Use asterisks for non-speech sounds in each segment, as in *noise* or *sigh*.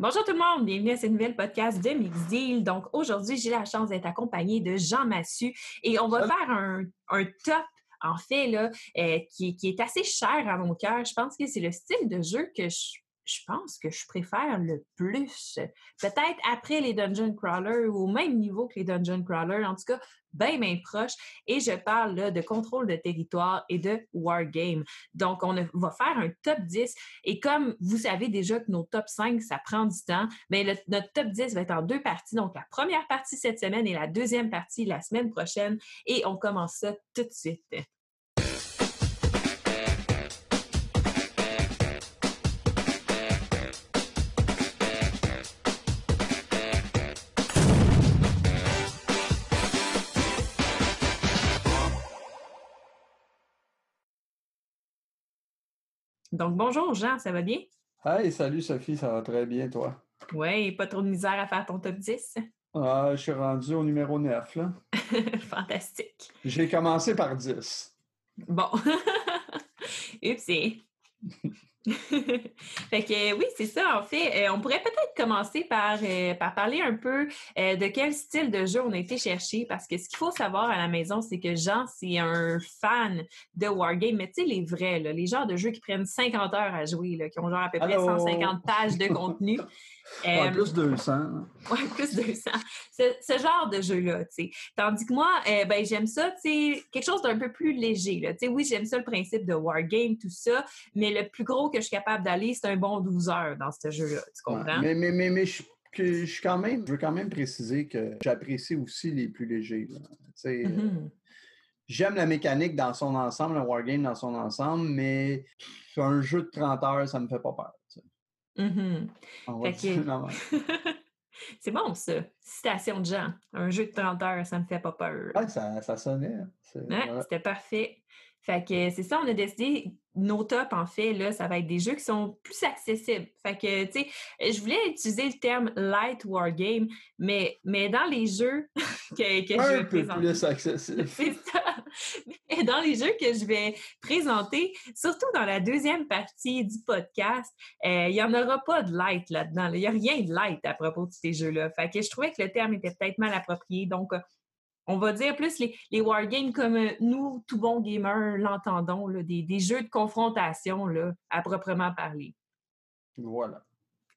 Bonjour tout le monde, bienvenue à ce nouvel podcast de Mix Deal. Donc aujourd'hui, j'ai la chance d'être accompagnée de Jean Massu et on va faire un, top en fait là, euh, qui, qui, est assez cher à mon cœur. Je pense que c'est le style de jeu que je je pense que je préfère le plus. Peut-être après les Dungeon Crawlers ou au même niveau que les Dungeon Crawlers, en tout cas, bien, bien proche. Et je parle là de contrôle de territoire et de wargame. Donc, on va faire un top 10. Et comme vous savez déjà que nos top 5, ça prend du temps, mais ben, notre top 10 va être en deux parties. Donc, la première partie cette semaine et la deuxième partie la semaine prochaine. Et on commence ça tout de suite. Donc, bonjour Jean, ça va bien? Hey, salut Sophie, ça va très bien, toi? Oui, pas trop de misère à faire ton top 10? Ah, je suis rendu au numéro 9, là. *laughs* Fantastique. J'ai commencé par 10. Bon. *laughs* Oupsie. *laughs* fait que oui, c'est ça, en fait. Euh, on pourrait peut-être commencer par, euh, par parler un peu euh, de quel style de jeu on a été chercher, parce que ce qu'il faut savoir à la maison, c'est que Jean, c'est un fan de Wargame, mais tu sais, les vrais, là, les genres de jeux qui prennent 50 heures à jouer, là, qui ont genre à peu près 150 pages de contenu. *laughs* ouais, plus 200. Oui, plus 200. Ce, genre de jeu-là, tu sais. Tandis que moi, ben, j'aime ça, tu sais, quelque chose d'un peu plus léger, là. Tu sais, oui, j'aime ça le principe de Wargame, tout ça, mais le plus gros que je suis capable d'aller, c'est un bon 12 heures dans ce jeu-là. Tu comprends? mais, mais, mais, mais je, je, quand même, je veux quand même préciser que j'apprécie aussi les plus légers. Mm-hmm. J'aime la mécanique dans son ensemble, le wargame dans son ensemble, mais un jeu de 30 heures, ça me fait pas peur. Mm-hmm. *laughs* *laughs* C'est bon, ça. Citation de Jean. Un jeu de 30 heures, ça me fait pas peur. Ouais, ça, ça sonnait. Hein, c'était parfait. Fait que c'est ça, on a décidé, nos tops, en fait, là, ça va être des jeux qui sont plus accessibles. Fait que, tu sais, je voulais utiliser le terme light wargame, mais, mais dans les jeux *laughs* que, que je vais présenter. plus *laughs* accessible. C'est ça. Mais dans les jeux que je vais présenter, surtout dans la deuxième partie du podcast, euh, il n'y en aura pas de light là-dedans. Il n'y a rien de light à propos de ces jeux-là. Fait que je trouvais que le terme était peut-être mal approprié. Donc, on va dire plus les, les wargames comme euh, nous, tout bon gamer, l'entendons, des, des, jeux de confrontation là, à proprement parler. Voilà.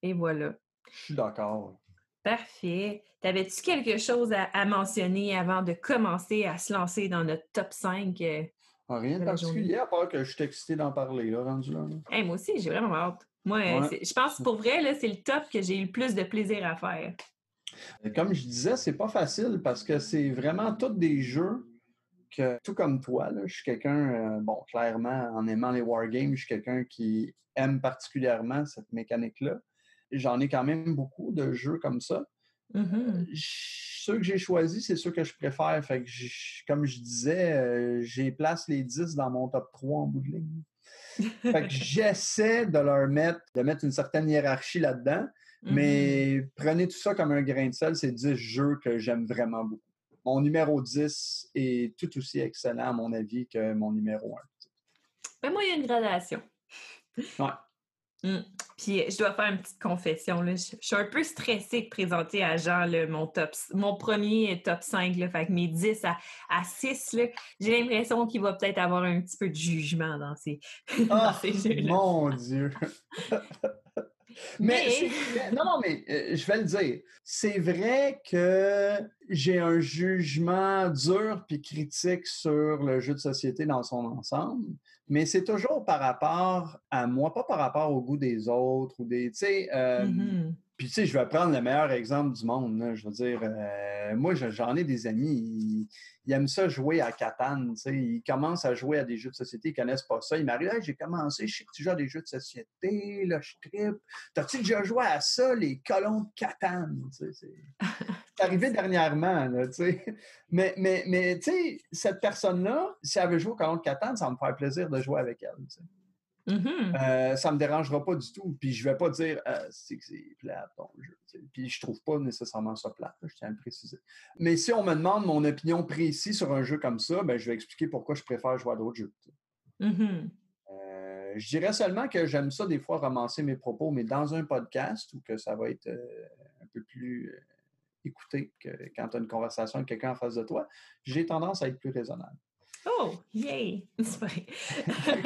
Et voilà. Je suis d'accord. Parfait. T'avais-tu quelque chose à, mentionner avant de commencer à se lancer dans notre top 5? Euh, ah, rien de particulier, à part que je suis excité d'en parler, là, rendu là. moi aussi, j'ai vraiment hâte. Moi, je pense que pour vrai, c'est le top que j'ai eu le plus de plaisir à faire. Comme je disais, c'est pas facile parce que c'est vraiment tous des jeux que, tout comme toi, je suis quelqu'un, euh, bon, clairement, en aimant les wargames, je suis quelqu'un qui aime particulièrement cette mécanique-là. J'en ai quand même beaucoup de jeux comme ça. Mm-hmm. ceux que j'ai choisis, c'est ceux que je préfère. Fait que comme je disais, euh, j'ai place les 10 dans mon top 3 en bout de ligne. *laughs* fait que j'essaie de leur mettre, de mettre une certaine hiérarchie là-dedans. Mais mm-hmm. prenez tout ça comme un grain de sel, c'est 10 jeux que j'aime vraiment beaucoup. Mon numéro 10 est tout aussi excellent, à mon avis, que mon numéro 1. Ben moi, il y a une gradation. Ouais. Mm. Puis je dois faire une petite confession. Là. Je, suis un peu stressée de présenter à Jean mon top mon premier top 5. Là, fait que mes 10 à, à 6, j'ai l'impression qu'il va peut-être avoir un petit peu de jugement dans ces, *laughs* dans ah, ces jeux-là. Mon Dieu! *laughs* Mais, non, non, mais euh, je vais le dire. C'est vrai que j'ai un jugement dur puis critique sur le jeu de société dans son ensemble, mais c'est toujours par rapport à moi, pas par rapport au goût des autres ou des, tu sais, euh, mm-hmm. Puis, tu sais, je vais prendre le meilleur exemple du monde. Je veux dire, euh, moi, j'en ai des amis, ils, aiment ça jouer à Catan. Tu sais, ils commencent à jouer à des jeux de société, ils connaissent pas ça. Ils m'arrivent, hey, j'ai commencé, je sais que tu joues à des jeux de société, là, je tripe. T'as-tu déjà joué à ça, les colons de Catan? Tu sais, *laughs* c'est arrivé dernièrement, là, tu sais. Mais, mais, mais tu sais, cette personne-là, si elle veut jouer au colons de Catan, ça va me faire plaisir de jouer avec elle. Tu sais. Mm-hmm. Euh, ça ne me dérangera pas du tout. Puis je ne vais pas dire euh, c'est que c'est plate ton jeu. Puis je trouve pas nécessairement ça plate, je tiens à le préciser. Mais si on me demande mon opinion précise sur un jeu comme ça, ben, je vais expliquer pourquoi je préfère jouer à d'autres jeux. Mm-hmm. Euh, je dirais seulement que j'aime ça des fois romancer mes propos, mais dans un podcast où que ça va être euh, un peu plus écouté que quand tu as une conversation avec quelqu'un en face de toi, j'ai tendance à être plus raisonnable. Oh, yay! *laughs* C'est vrai.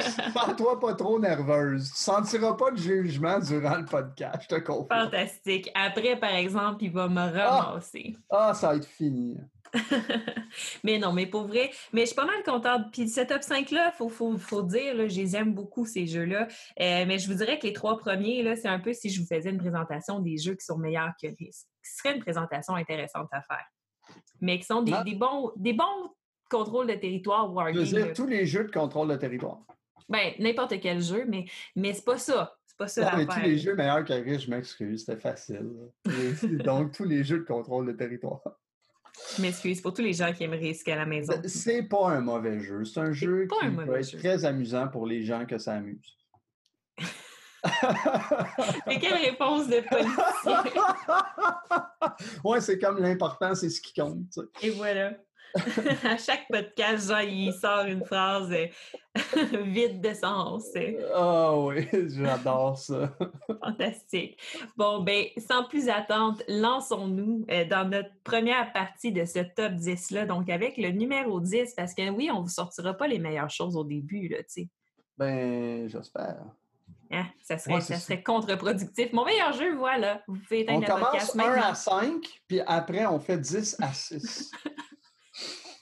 *laughs* Sens-toi pas trop nerveuse. Tu sentiras pas de jugement durant le podcast, je te confirme. Fantastique. Après, par exemple, il va me ramasser. Ah, ça va être fini. *laughs* mais non, mais pour vrai, mais je suis pas mal contente. Puis ce top 5-là, il faut, faut, dire, là, je les aime beaucoup, ces jeux-là. Euh, mais je vous dirais que les trois premiers, là, c'est un peu si je vous faisais une présentation des jeux qui sont meilleurs que risque. Ce serait une présentation intéressante à faire. Mais qui sont des, des bons, des bons contrôle de territoire Wargame. Je veux dire, tous les jeux de contrôle de territoire. Ben, n'importe quel jeu, mais, mais c'est pas ça. C'est pas ça. Non, mais tous les jeux meilleurs qu'Aris, je m'excuse, c'était facile. Donc, tous les jeux de contrôle de territoire. Je m'excuse pour tous les gens qui aiment risquer à la maison. C'est pas un mauvais jeu. C'est un jeu qui peut être très amusant pour les gens que ça amuse. *laughs* Mais quelle réponse de politicien! *laughs* ouais, c'est comme l'important, c'est ce qui compte. Et voilà. *laughs* à chaque podcast, genre, il sort une phrase euh, *laughs* vide de sens. Ah oui, *laughs* j'adore ça. Fantastique. Bon, ben, sans plus attendre, lançons-nous euh, dans notre première partie de ce top 10-là, donc avec le numéro 10, parce que oui, on ne vous sortira pas les meilleures choses au début, là, tu sais. Ben, j'espère. Hein, ça serait, ça serait contre-productif. Mon meilleur jeu, voilà. Vous pouvez éteindre on commence 1 à 5, puis après, on fait 10 à 6.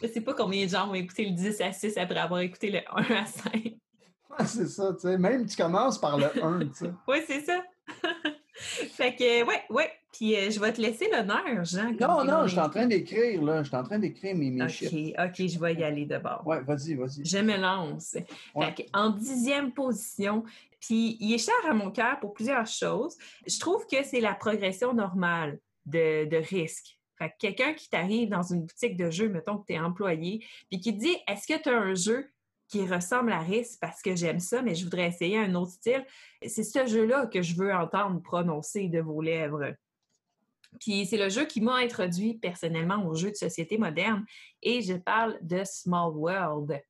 Je sais pas combien de gens vont écouter le 10 à 6 après avoir écouté le 1 à 5. *laughs* Ouais, c'est ça, tu sais. Même tu commences par le 1, tu sais. *laughs* oui, c'est ça. *laughs* fait que, ouais, ouais. Puis euh, je vais te laisser l'honneur, Jean. Non, non, je suis en train d'écrire, là. Je suis en train d'écrire mes, mes OK, OK, je vais y aller d'abord. Ouais, vas-y, vas-y. Je me lance. Fait que, en dixième position, puis il est cher à mon cœur pour plusieurs choses. Je trouve que c'est la progression normale de, de risque quelqu'un qui t'arrive dans une boutique de jeux, mettons que tu es employé, puis qui te dit Est-ce que tu as un jeu qui ressemble à Risk parce que j'aime ça, mais je voudrais essayer un autre style? C'est ce jeu-là que je veux entendre prononcer de vos lèvres. Puis c'est le jeu qui m'a introduit personnellement aux jeux de société moderne et je parle de Small World.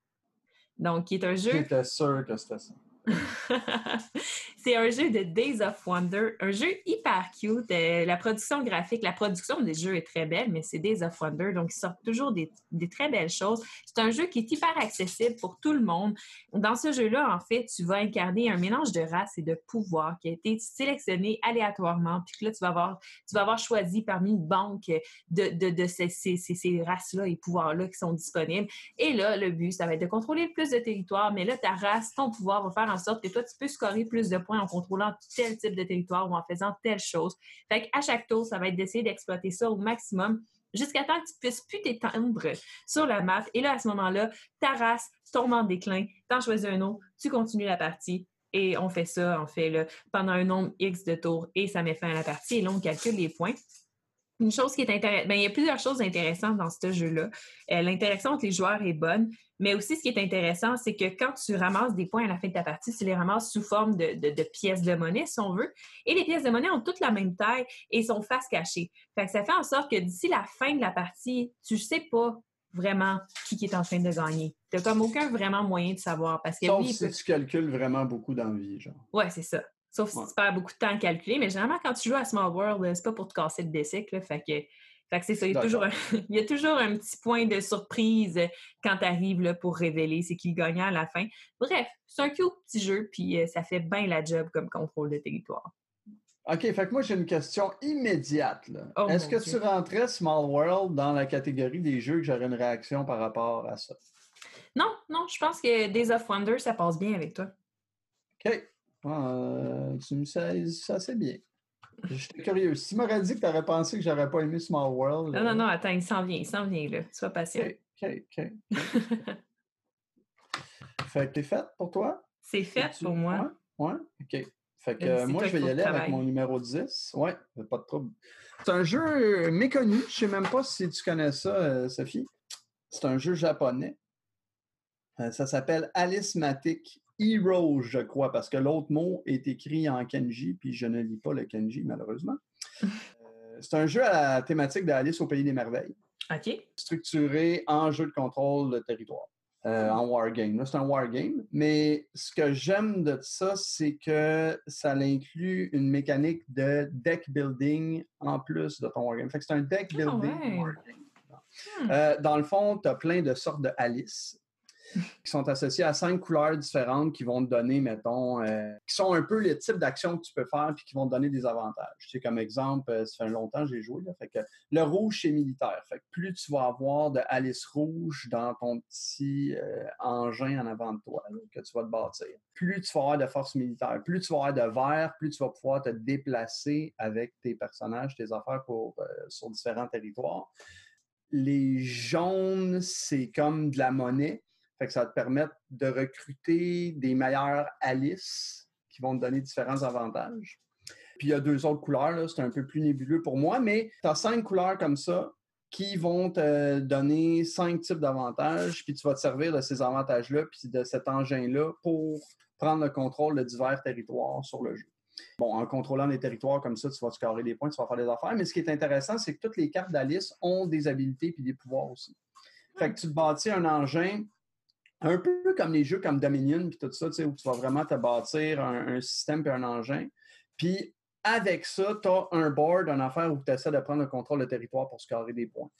Donc, qui est un jeu. J'étais sûr que c'était ça. *laughs* c'est un jeu de Days of Wonder, un jeu hyper cute. Euh, la production graphique, la production des jeux est très belle, mais c'est Days of Wonder, donc ils sortent toujours des, très belles choses. C'est un jeu qui est hyper accessible pour tout le monde. Dans ce jeu-là, en fait, tu vas incarner un mélange de races et de pouvoirs qui a été sélectionné aléatoirement, puis que là, tu vas avoir, tu vas avoir choisi parmi une banque de, ces races-là et pouvoirs-là qui sont disponibles. Et là, le but, ça va être de contrôler le plus de territoire, mais là, ta race, ton pouvoir va faire en sorte que toi, tu peux scorer plus de points en contrôlant tel type de territoire ou en faisant telle chose. Fait qu'à chaque tour, ça va être d'essayer d'exploiter ça au maximum jusqu'à temps que tu puisses plus t'étendre sur la map. Et là, à ce moment-là, ta race tombe en déclin, t'en choisis un autre, tu continues la partie. Et on fait ça, en fait, là, pendant un nombre X de tours et ça met fin à la partie. Et là, on calcule les points. Une chose qui est intéressante, ben, il y a plusieurs choses intéressantes dans ce jeu-là. Euh, l'interaction entre les joueurs est bonne, mais aussi ce qui est intéressant, c'est que quand tu ramasses des points à la fin de ta partie, tu les ramasses sous forme de, pièces de monnaie, si on veut. Et les pièces de monnaie ont toutes la même taille et sont face cachée. Fait que ça fait en sorte que d'ici la fin de la partie, tu ne sais pas vraiment qui est en train de gagner. Tu n'as comme aucun vraiment moyen de savoir. Parce que Sauf si tu calcules vraiment beaucoup d'envie, genre. Oui, c'est ça. Sauf si tu perds beaucoup de temps à calculer. Mais généralement, quand tu joues à Small World, c'est pas pour te casser le décic. Fait que, fait que c'est ça. Il y, a toujours un, *laughs* il y, a toujours un, petit point de surprise quand tu arrives pour révéler c'est qui le gagnant à la fin. Bref, c'est un cute petit jeu, puis euh, ça fait bien la job comme contrôle de territoire. OK, fait que moi, j'ai une question immédiate. Oh Est-ce que tu rentrais Small World dans la catégorie des jeux que j'aurais une réaction par rapport à ça? Non, non, je pense que Days of Wonder, ça passe bien avec toi. OK. Euh, tu me sais, ça c'est bien. J'étais curieux. Si tu m'aurais dit que tu aurais pensé que j'aurais pas aimé Small World. Non, non, non, attends, il s'en vient, il s'en vient, là. Sois patient. OK, OK. *laughs* fait que t'es faite pour toi? C'est fait pour moi. Ouais, OK. Fait que moi, je vais y aller avec mon numéro 10. Ouais, pas de trouble. C'est un jeu méconnu. Je sais même pas si tu connais ça, euh, Sophie. C'est un jeu japonais. Euh, ça s'appelle Alice Matic Heroes, je crois, parce que l'autre mot est écrit en kanji, puis je ne lis pas le kanji, malheureusement. *laughs* Euh, c'est un jeu à la thématique d'Alice au Pays des Merveilles. OK. Structuré en jeu de contrôle de territoire. euh, en wargame. C'est un wargame, mais ce que j'aime de ça, c'est que ça inclut une mécanique de deck building en plus de ton wargame. Fait que c'est un deck Ah building ouais. wargame. Hmm. Euh, dans le fond, tu as plein de sortes de Alice qui sont associées à cinq couleurs différentes qui vont te donner, mettons, euh, qui sont un peu les types d'actions que tu peux faire puis qui vont te donner des avantages. Tu sais, comme exemple, euh, ça fait longtemps que j'ai joué, là, fait que le rouge, c'est militaire. Fait que plus tu vas avoir de Alice rouge dans ton petit euh, engin en avant de toi que tu vas te bâtir, plus tu vas avoir de force militaire, plus tu vas avoir de vert, plus tu vas pouvoir te déplacer avec tes personnages, tes affaires sur différents territoires. Les jaunes, c'est comme de la monnaie. Fait que ça va te permettre de recruter des meilleurs Alice qui vont te donner différents avantages. Puis il y a deux autres couleurs, c'est un peu plus nébuleux pour moi, mais tu as cinq couleurs comme ça qui vont te donner cinq types d'avantages, puis tu vas te servir de ces avantages-là, puis de cet engin-là pour prendre le contrôle de divers territoires sur le jeu. Bon, en contrôlant les territoires comme ça, tu vas scorer des points, tu vas faire des affaires, mais ce qui est intéressant, c'est que toutes les cartes d'Alice ont des habilités puis des pouvoirs aussi. Fait que tu bâtis un engin un peu comme les jeux comme Dominion puis tout ça, où tu vas vraiment te bâtir un, système puis un engin. Puis avec ça, tu as un board, une affaire où tu essaies de prendre le contrôle du territoire pour scorer des points.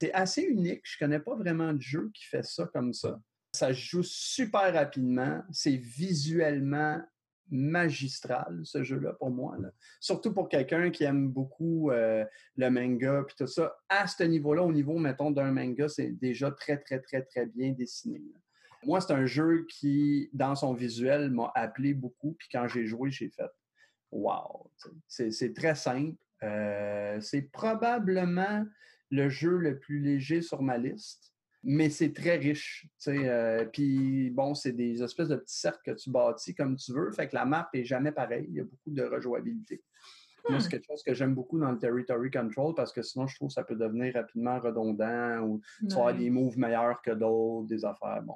C'est assez unique. Je connais pas vraiment de jeu qui fait ça comme ça. Ça se joue super rapidement. C'est visuellement magistral, ce jeu-là, pour moi. là. Surtout pour quelqu'un qui aime beaucoup euh, le manga puis tout ça. À ce niveau-là, au niveau, mettons, d'un manga, c'est déjà très, très, très, très bien dessiné. là. Moi, c'est un jeu qui, dans son visuel, m'a appelé beaucoup. Puis quand j'ai joué, j'ai fait Wow! C'est très simple. Euh, c'est probablement le jeu le plus léger sur ma liste, mais c'est très riche. euh, Puis bon, c'est des espèces de petits cercles que tu bâtis comme tu veux. Fait que la map est jamais pareille. Il y a beaucoup de rejouabilité. Moi, c'est quelque chose que j'aime beaucoup dans le territory control parce que sinon, je trouve que ça peut devenir rapidement redondant ou tu vas avoir Ouais. des moves meilleurs que d'autres, des affaires. Bon.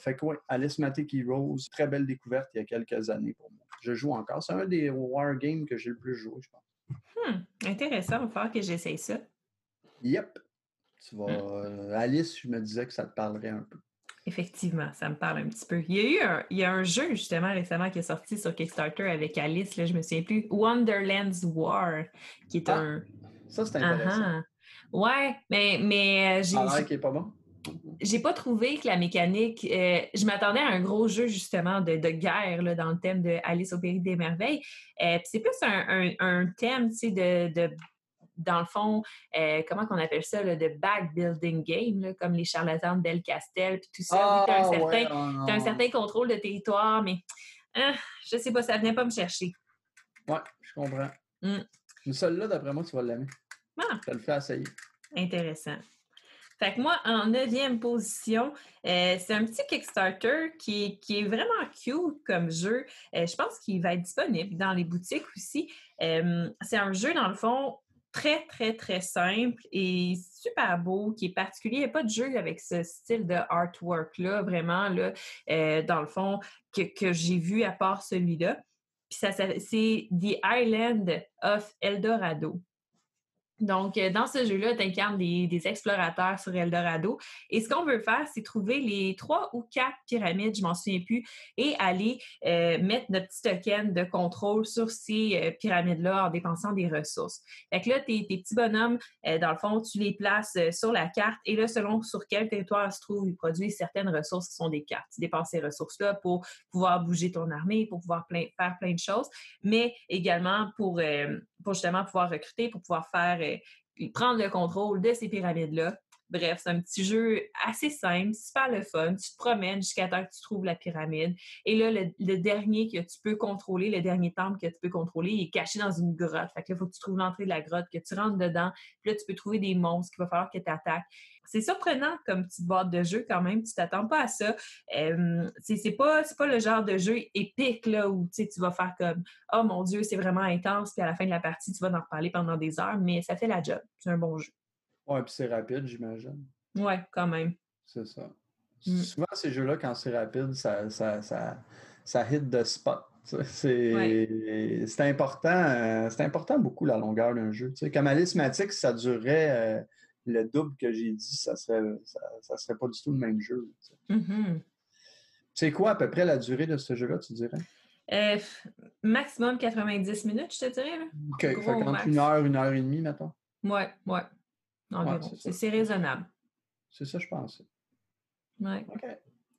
Fait que oui, Alice Matic Heroes, très belle découverte il y a quelques années pour moi. Je joue encore. C'est un des wargames que j'ai le plus joué, je pense. Hmm, Intéressant, il va falloir que j'essaye ça. Yep. Tu vas, Hmm. euh, Alice, je me disais que ça te parlerait un peu. Effectivement, ça me parle un petit peu. Il y a eu un, il y a un jeu justement récemment qui est sorti sur Kickstarter avec Alice, là, je me souviens plus, Wonderland's War, qui est Ah, un. Ça, c'est intéressant. Ah, ah. Ouais, mais, mais euh, j'ai- Ça a l'air qui est pas bon. j'ai pas trouvé que la mécanique. euh, je m'attendais à un gros jeu justement de, de guerre là, dans le thème de Alice au pays des merveilles. Euh, c'est plus un, un- un thème, tu sais, de, de- dans le fond, euh, comment qu'on appelle ça, là, de back building game, là, comme les charlatans de Belcastel, puis tout ça. Ouais, ah, t'as un non. certain contrôle de territoire, mais ah, je sais pas, ça venait pas me chercher. Ouais, je comprends. Hmm. Mais celle-là, d'après moi, tu vas l'aimer. Ah. Te le fais essayer. Intéressant. Fait que moi, en neuvième position, euh, c'est un petit Kickstarter qui est, qui est vraiment cute comme jeu. Euh, je pense qu'il va être disponible dans les boutiques aussi. Euh, c'est un jeu, dans le fond, très, très, très simple et super beau, qui est particulier. Il n'y a pas de jeu avec ce style de artwork-là, vraiment, là, euh, dans le fond, que, j'ai vu à part celui-là. Puis ça- c'est The Island of Eldorado. Donc, euh, dans ce jeu-là, tu incarnes des, explorateurs sur Eldorado. Et ce qu'on veut faire, c'est trouver les trois ou quatre pyramides, je m'en souviens plus, et aller euh, mettre notre petit token de contrôle sur ces euh, pyramides-là en dépensant des ressources. Fait que là, tes, petits bonhommes, dans le fond, tu les places sur la carte et là, selon sur quel territoire se trouvent, ils produisent certaines ressources qui sont des cartes. Tu dépenses ces ressources-là pour pouvoir bouger ton armée, pour pouvoir faire plein de choses, mais également pour, justement pouvoir recruter, pour pouvoir faire prendre le contrôle de ces pyramides-là. Bref, c'est un petit jeu assez simple, super le fun. Tu te promènes jusqu'à temps que tu trouves la pyramide. Et là, le, le dernier que tu peux contrôler, le dernier temple que tu peux contrôler, il est caché dans une grotte. Fait que là, il faut que tu trouves l'entrée de la grotte, que tu rentres dedans. Puis là, tu peux trouver des monstres qu'il va falloir que tu attaques. C'est surprenant comme petite boîte de jeu quand même. Tu t'attends pas à ça. Euh, c'est pas, c'est pas le genre de jeu épique là, où tu vas faire comme Oh mon Dieu, c'est vraiment intense. Puis à la fin de la partie, tu vas en reparler pendant des heures, mais ça fait la job. C'est un bon jeu. Ouais, puis c'est rapide, j'imagine. Ouais, quand même. C'est ça. Mm. Souvent, ces jeux-là, quand c'est rapide, ça, ça, ça, ça hit the spot. C'est c'est important, euh, c'est important beaucoup la longueur d'un jeu. tu sais. Comme Alice Matic, ça durait euh, le double que j'ai dit, ça serait, ça, serait pas du tout le même jeu. Mm-hmm. C'est quoi à peu près la durée de ce jeu-là, tu dirais? Euh, maximum 90 minutes, je te dirais. OK. fait entre une heure, une heure et demie, mettons? Ouais, ouais. c'est raisonnable. C'est ça, je pense. Ouais. OK.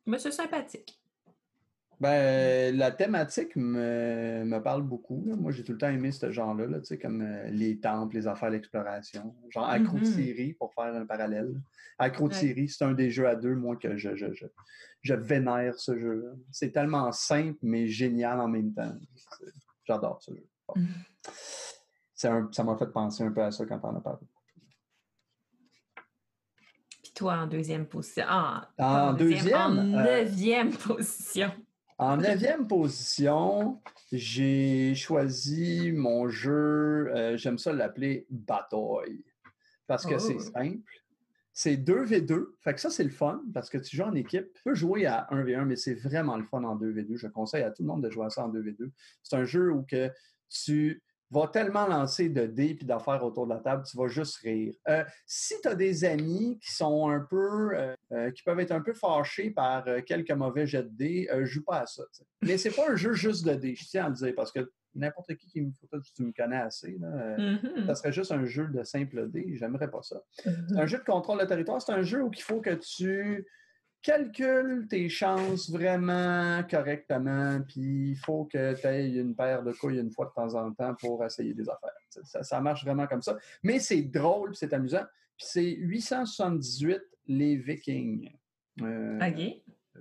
Mais c'est sympathique. Ben, la thématique me, me parle beaucoup. Moi, j'ai tout le temps aimé ce genre-là, là, comme euh, les temples, les affaires d'exploration. Genre Acro mm pour faire un parallèle. Acro ouais. c'est un des jeux à deux, moi, que je, je, je, je vénère ce jeu. C'est tellement simple, mais génial en même temps. J'adore ce jeu. Mm. ça m'a fait penser un peu à ça quand on a parlé. Puis toi, en deuxième position. Ah, en, deuxième, En euh, neuvième position. En neuvième position, j'ai choisi mon jeu, euh, j'aime ça l'appeler Bataille, parce que c'est oh. simple. C'est 2v2, fait que ça c'est le fun, parce que tu joues en équipe. Tu peux jouer à 1v1, mais c'est vraiment le fun en 2v2. Je conseille à tout le monde de jouer à ça en 2v2. C'est un jeu où que tu va tellement lancer de dés et d'affaires autour de la table, tu vas juste rire. Euh, si tu as des amis qui sont un peu, euh, euh, qui peuvent être un peu fâchés par quelques mauvais jets de dés, joue pas à ça. Mais c'est pas un jeu juste de dés, je tiens à le dire, parce que n'importe qui qui me faut tu me connais assez, mm-hmm. ça serait juste un jeu de simple dés, j'aimerais pas ça. C'est un mm-hmm. jeu de contrôle de territoire, c'est un jeu où il faut que tu calcule tes chances vraiment correctement, puis il faut que tu aies une paire de couilles une fois de temps en temps pour essayer des affaires. Ça, marche vraiment comme ça. Mais c'est drôle, c'est amusant. Puis c'est 878 les Vikings. Euh,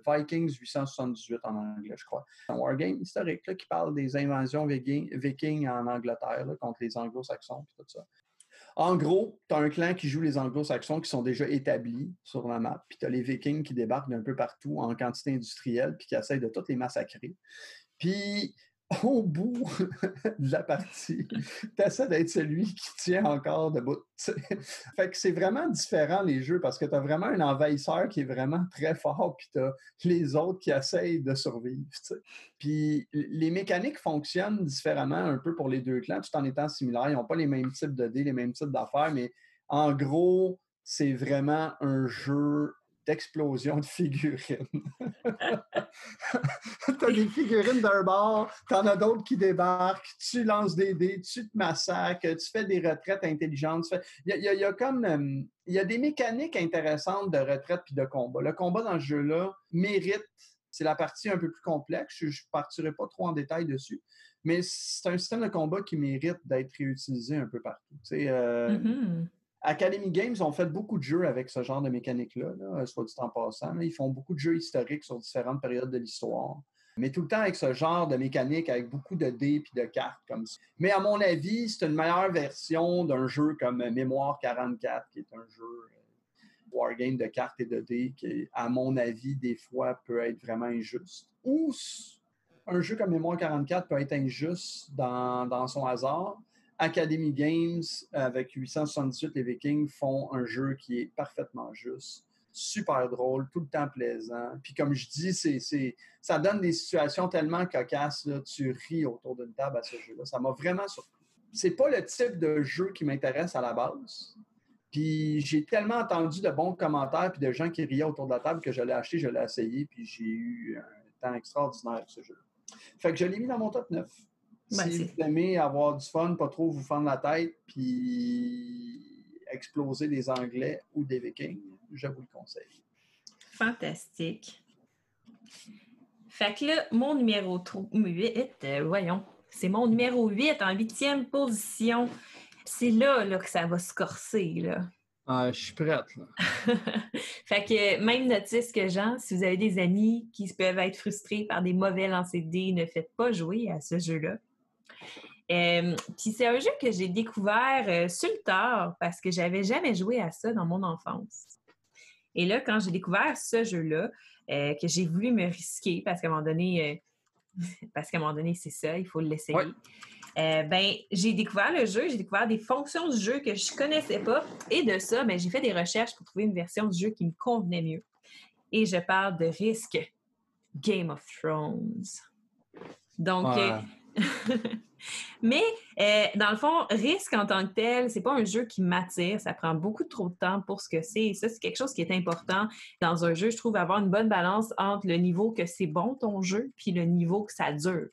Vikings 878 en anglais, je crois. Un wargame historique qui parle des invasions vikings, en Angleterre contre les anglo-saxons et tout ça. En gros, tu as un clan qui joue les anglo-saxons qui sont déjà établis sur la map, puis tu as les vikings qui débarquent d'un peu partout en quantité industrielle, puis qui essayent de toutes les massacrer. Puis au bout de la partie, tu essaies d'être celui qui tient encore debout. *laughs* fait que c'est vraiment différent les jeux parce que tu as vraiment un envahisseur qui est vraiment très fort, puis tu as les autres qui essayent de survivre. Puis les mécaniques fonctionnent différemment un peu pour les deux clans, tout en étant similaires. Ils n'ont pas les mêmes types de dés, les mêmes types d'affaires, mais en gros, c'est vraiment un jeu d'explosion de figurines. *laughs* tu as des figurines d'un bord, tu en as d'autres qui débarquent, tu lances des dés, tu te massacres, tu fais des retraites intelligentes. Il y, a, comme euh, il y a des mécaniques intéressantes de retraite puis de combat. Le combat dans ce jeu-là mérite, c'est la partie un peu plus complexe, je ne partirai pas trop en détail dessus, mais c'est un système de combat qui mérite d'être réutilisé un peu partout. Euh, mm-hmm. Academy Games ont fait beaucoup de jeux avec ce genre de mécanique-là, là, soit du temps passant. Ils font beaucoup de jeux historiques sur différentes périodes de l'histoire. Mais tout le temps avec ce genre de mécanique, avec beaucoup de dés et de cartes comme ça. Mais à mon avis, c'est une meilleure version d'un jeu comme Mémoire 44, qui est un jeu euh, wargame de cartes et de dés qui, à mon avis, des fois peut être vraiment injuste. Ou un jeu comme Mémoire 44 peut être injuste dans son hasard, Academy Games, avec 878, les Vikings font un jeu qui est parfaitement juste, super drôle, tout le temps plaisant. Puis comme je dis, c'est, ça donne des situations tellement cocasses, tu ris autour d'une table à ce jeu-là. Ça m'a vraiment surpris. C'est pas le type de jeu qui m'intéresse à la base. Puis j'ai tellement entendu de bons commentaires puis de gens qui riaient autour de la table que je l'ai acheté, je l'ai essayé, puis j'ai eu un temps extraordinaire avec ce jeu. Fait que je l'ai mis dans mon top 9. Ben, si vous aimez avoir du fun, pas trop vous fendre la tête, puis exploser des Anglais ou des Vikings, je vous le conseille. Fantastique. Fait que là, mon numéro 8, euh, voyons, c'est mon numéro 8 en huitième position. C'est là, là que ça va se corser, là. Ah, je suis prête. *laughs* fait que même notice que Jean, si vous avez des amis qui peuvent être frustrés par des mauvais lancers de dés, ne faites pas jouer à ce jeu-là. Euh, puis c'est un jeu que j'ai découvert euh, sur le tard parce que j'avais jamais joué à ça dans mon enfance. Et là, quand j'ai découvert ce jeu-là, euh, que j'ai voulu me risquer parce qu'à un moment donné, *laughs* parce qu'à un moment donné, c'est ça, il faut l'essayer. ben, j'ai découvert le jeu, j'ai découvert des fonctions du jeu que je connaissais pas. Et de ça, ben, j'ai fait des recherches pour trouver une version du jeu qui me convenait mieux. Et je parle de Risque Game of Thrones. Donc, *laughs* Mais euh, dans le fond, risque en tant que tel, c'est pas un jeu qui m'attire. Ça prend beaucoup trop de temps pour ce que c'est. ça, c'est quelque chose qui est important dans un jeu. Je trouve avoir une bonne balance entre le niveau que c'est bon ton jeu, puis le niveau que ça dure.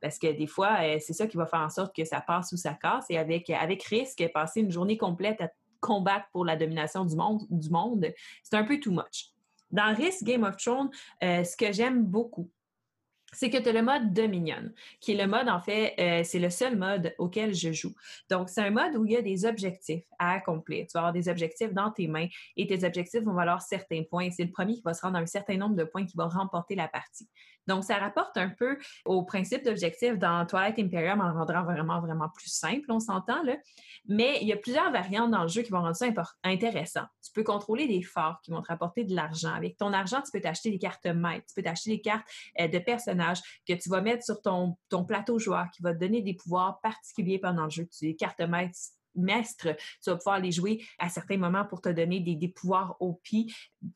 Parce que des fois, euh, c'est ça qui va faire en sorte que ça passe ou ça casse. Et avec, avec risque, passer une journée complète à combattre pour la domination du monde, du monde c'est un peu too much. Dans Risk Game of Thrones, euh, ce que j'aime beaucoup, c'est que tu as le mode Dominion, qui est le mode, en fait, euh, c'est le seul mode auquel je joue. Donc, c'est un mode où il y a des objectifs à accomplir. Tu vas avoir des objectifs dans tes mains et tes objectifs vont valoir certains points. C'est le premier qui va se rendre à un certain nombre de points qui va remporter la partie. Donc, ça rapporte un peu au principe d'objectif dans Twilight Imperium en rendant vraiment, vraiment plus simple, on s'entend, là. Mais il y a plusieurs variantes dans le jeu qui vont rendre ça intéressant. Tu peux contrôler des forts qui vont te rapporter de l'argent. Avec ton argent, tu peux t'acheter des cartes maîtres, tu peux t'acheter des cartes euh, de personnages que tu vas mettre sur ton, ton plateau joueur qui va te donner des pouvoirs particuliers pendant le jeu. Tu des cartes maîtres maîtres, tu vas pouvoir les jouer à certains moments pour te donner des, des pouvoirs au pied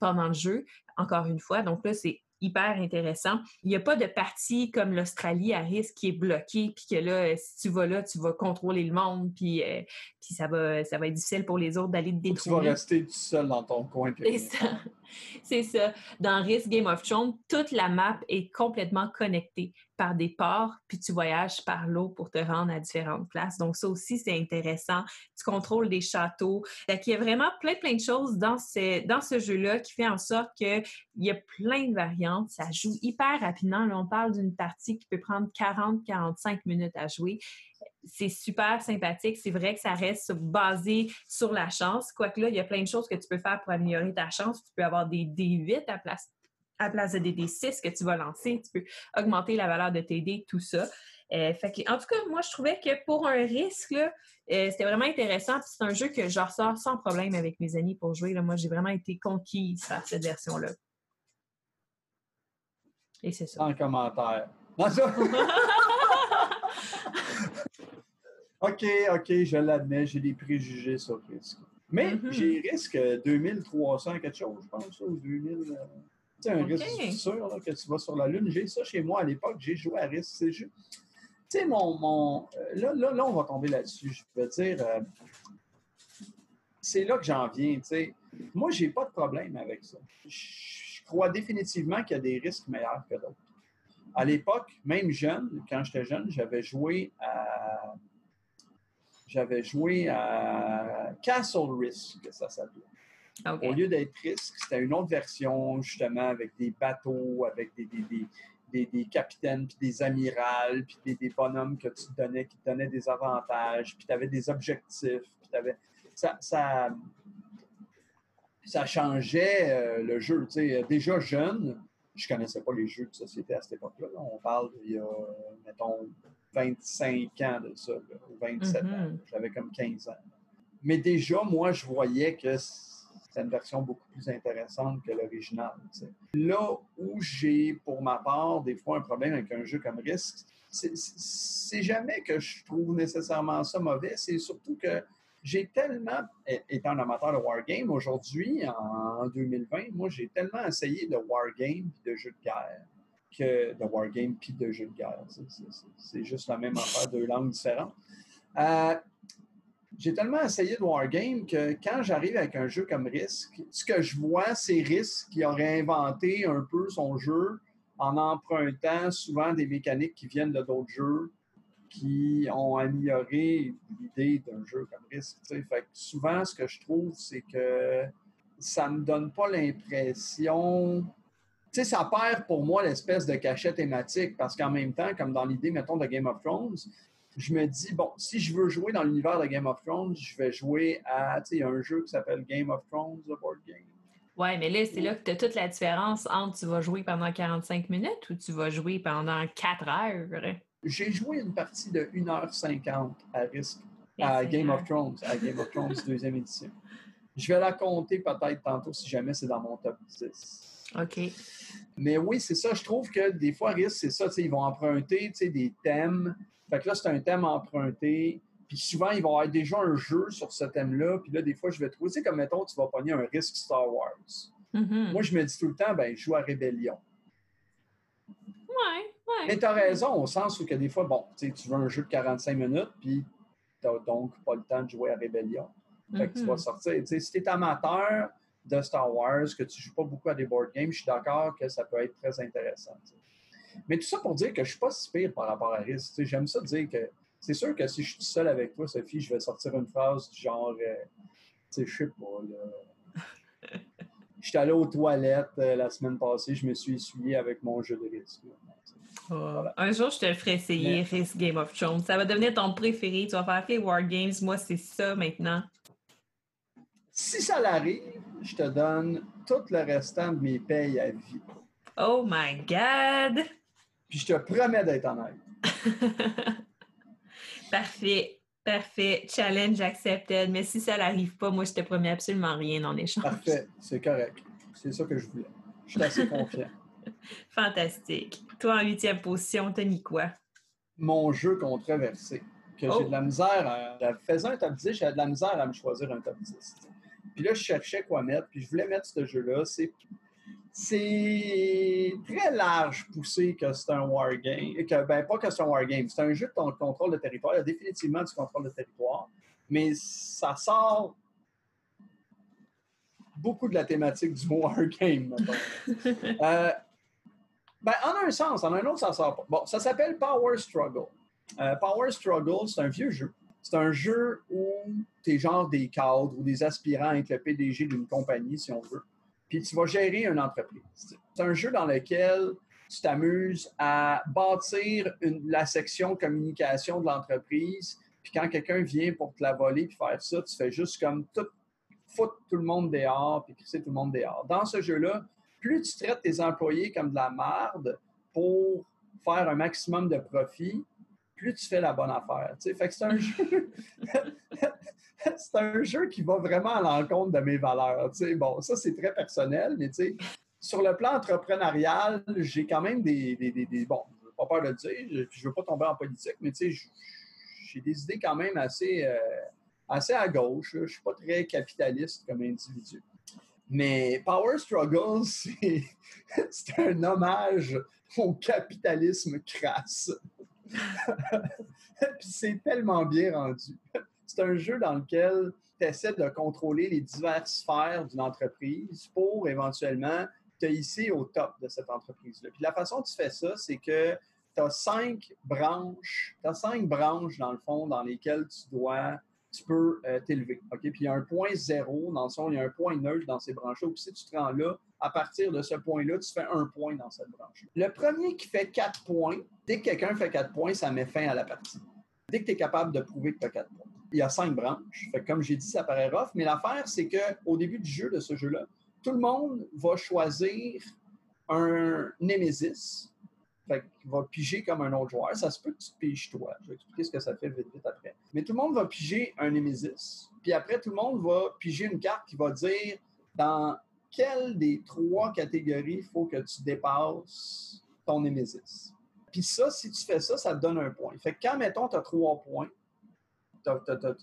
pendant le jeu, encore une fois. Donc là, c'est hyper intéressant. Il n'y a pas de partie comme l'Australie à risque qui est bloquée, puis que là, si tu vas là, tu vas contrôler le monde, puis, euh, puis ça, va, ça va être difficile pour les autres d'aller te détruire. Tu vas rester tout seul dans ton coin. C'est ça. *laughs* C'est ça. Dans Risk Game of Thrones, toute la map est complètement connectée par des ports, puis tu voyages par l'eau pour te rendre à différentes places. Donc, ça aussi, c'est intéressant. Tu contrôles des châteaux. il y a vraiment plein, plein de choses dans ce, dans ce jeu-là qui fait en sorte qu'il y a plein de variantes. Ça joue hyper rapidement. Là, on parle d'une partie qui peut prendre 40-45 minutes à jouer c'est super sympathique. C'est vrai que ça reste basé sur la chance. Quoique là, il y a plein de choses que tu peux faire pour améliorer ta chance. Tu peux avoir des D8 à place, à place de des D6 que tu vas lancer. Tu peux augmenter la valeur de tes dés, tout ça. Euh, fait en tout cas, moi, je trouvais que pour un risque, euh, c'était vraiment intéressant. C'est un jeu que je ressors sans problème avec mes amis pour jouer. Là. Moi, j'ai vraiment été conquise par cette version-là. Et c'est ça. En commentaire. *laughs* OK, OK, je l'admets, j'ai des préjugés sur risque. Mais mm-hmm. j'ai risque 2300 quelque chose, je pense, ou 2000. Tu un risque sûr là, que tu vas sur la Lune. J'ai ça chez moi à l'époque, j'ai joué à risque. C'est juste. Tu sais, mon. mon euh, là, là, là, on va tomber là-dessus. Je peux dire. Euh, c'est là que j'en viens, tu sais. Moi, j'ai pas de problème avec ça. Je crois définitivement qu'il y a des risques meilleurs que d'autres. À l'époque, même jeune, quand j'étais jeune, j'avais joué à j'avais joué à Castle Risk, ça s'appelait. Au lieu d'être Risk, c'était une autre version, justement, avec des bateaux, avec des, des, des, capitaines, puis des amirals, puis des, bonhommes que tu te donnais, qui te donnaient des avantages, puis tu avais des objectifs, puis. Ça, ça, ça changeait euh, le jeu. déjà jeune, je ne connaissais pas les jeux de société à cette époque-là. On parle il y a, mettons, 25 ans de ça, ou 27 ans. Mm-hmm. J'avais comme 15 ans. Mais déjà, moi, je voyais que c'était une version beaucoup plus intéressante que l'original. Là où j'ai, pour ma part, des fois un problème avec un jeu comme Risk, c'est jamais que je trouve nécessairement ça mauvais, c'est surtout que j'ai tellement, étant un amateur de Wargame, aujourd'hui, en 2020, moi, j'ai tellement essayé de Wargame et de jeux de guerre que de Wargame puis de jeux de guerre. C'est juste la même affaire, deux langues différentes. Euh, j'ai tellement essayé de Wargame que quand j'arrive avec un jeu comme Risk, ce que je vois, c'est Risk qui aurait inventé un peu son jeu en empruntant souvent des mécaniques qui viennent de d'autres jeux qui ont amélioré l'idée d'un jeu comme Risk. Fait souvent, ce que je trouve, c'est que ça me donne pas l'impression tu sais, ça perd pour moi l'espèce de cachet thématique parce qu'en même temps, comme dans l'idée, mettons, de Game of Thrones, je me dis, bon, si je veux jouer dans l'univers de Game of Thrones, je vais jouer à, tu sais, un jeu qui s'appelle Game of Thrones, The Board Game. Oui, mais là, c'est là que tu as toute la différence entre tu vas jouer pendant 45 minutes ou tu vas jouer pendant 4 heures. J'ai joué une partie de 1h50 à risque à Game of Thrones, à Game of Thrones *laughs* deuxième édition. Je vais la compter peut-être tantôt si jamais c'est dans mon top 10. OK. Mais oui, c'est ça. Je trouve que des fois, risque, c'est ça. Ils vont emprunter des thèmes. Fait que là, c'est un thème emprunté. Puis souvent, ils vont avoir déjà un jeu sur ce thème-là. Puis là, des fois, je vais trouver, tu sais, comme mettons, tu vas pogner un risque Star Wars. Mm-hmm. Moi, je me dis tout le temps, ben, je joue à Rébellion. Ouais. Mais tu as raison, au sens où que des fois, bon, tu veux un jeu de 45 minutes, puis tu n'as donc pas le temps de jouer à Rébellion. Fait que tu vas mm-hmm. sortir. si tu es amateur de Star Wars, que tu ne joues pas beaucoup à des board games, je suis d'accord que ça peut être très intéressant. Mais tout ça pour dire que je ne suis pas si pire par rapport à Riz. J'aime ça dire que c'est sûr que si je suis seul avec toi, Sophie, je vais sortir une phrase du genre, euh, tu sais, je sais pas, là. *laughs* J'étais allé aux toilettes euh, la semaine passée, je me suis essuyé avec mon jeu de risque. Oh. Un jour, je te le ferai essayer, Risk Game of Thrones. Ça va devenir ton préféré. Tu vas faire OK, War Games, moi, c'est ça maintenant. Si ça l'arrive, je te donne tout le restant de mes payes à vie. Oh my God! Puis je te promets d'être honnête. *laughs* Parfait. Parfait. Challenge accepted. Mais si ça n'arrive pas, moi, je te promets absolument rien en échange. Parfait. C'est correct. C'est ça que je voulais. Je suis assez confiant. *laughs* Fantastique. Toi, en huitième position, t'as mis quoi? Mon jeu controversé. Que j'ai oh! de la misère à. Faisant un top 10, j'avais de la misère à me choisir un top 10. Puis là, je cherchais quoi mettre, puis je voulais mettre ce jeu-là. C'est c'est très large poussé que c'est un wargame. Que, ben, pas que c'est un wargame, c'est un jeu de contrôle de territoire. Il y a définitivement du contrôle de territoire, mais ça sort beaucoup de la thématique du wargame. *laughs* euh, ben, en un sens, en un autre, ça sort pas. Bon, ça s'appelle Power Struggle. Euh, Power Struggle, c'est un vieux jeu. C'est un jeu où tu es genre des cadres ou des aspirants à être le PDG d'une compagnie, si on veut puis tu vas gérer une entreprise. C'est un jeu dans lequel tu t'amuses à bâtir la section communication de l'entreprise, puis quand quelqu'un vient pour te la voler puis faire ça, tu fais juste comme tout, foutre tout le monde dehors puis crisser tout le monde dehors. Dans ce jeu-là, plus tu traites tes employés comme de la merde pour faire un maximum de profit, plus tu fais la bonne affaire. Fait que c'est un jeu. *laughs* c'est un jeu qui va vraiment à l'encontre de mes valeurs. Bon, ça, c'est très personnel, mais sur le plan entrepreneurial, j'ai quand même des, Bon, je pas peur de le dire, je ne veux pas tomber en politique, mais j'ai des idées quand même assez, euh, assez à gauche. Je ne suis pas très capitaliste comme individu. Mais Power Struggle, *laughs* c'est un hommage au capitalisme crasse. *laughs* Puis c'est tellement bien rendu c'est un jeu dans lequel tu essaies de contrôler les diverses sphères d'une entreprise pour éventuellement te hisser au top de cette entreprise-là. Puis la façon dont tu fais ça, c'est que tu as cinq branches, tu cinq branches dans le fond dans lesquelles tu dois tu peux euh, t'élever. OK? Puis il y a un point zéro, dans le fond, il y a un point neutre dans ces branches-là. Si tu te rends là, à partir de ce point-là, tu fais un point dans cette branche. Le premier qui fait quatre points, dès que quelqu'un fait quatre points, ça met fin à la partie. Dès que tu es capable de prouver que tu as quatre points il y a cinq branches. comme j'ai dit, ça paraît rough, mais l'affaire, c'est qu'au début du jeu, de ce jeu-là, tout le monde va choisir un Nemesis. Fait qu'il va piger comme un autre joueur. Ça se peut que tu piges toi. Je vais expliquer ce que ça fait vite, vite après. Mais tout le monde va piger un Nemesis. Puis après, tout le monde va piger une carte qui va dire dans quelle des trois catégories il faut que tu dépasses ton Nemesis. Puis ça, si tu fais ça, ça te donne un point. Fait que quand, mettons, tu as trois points, tu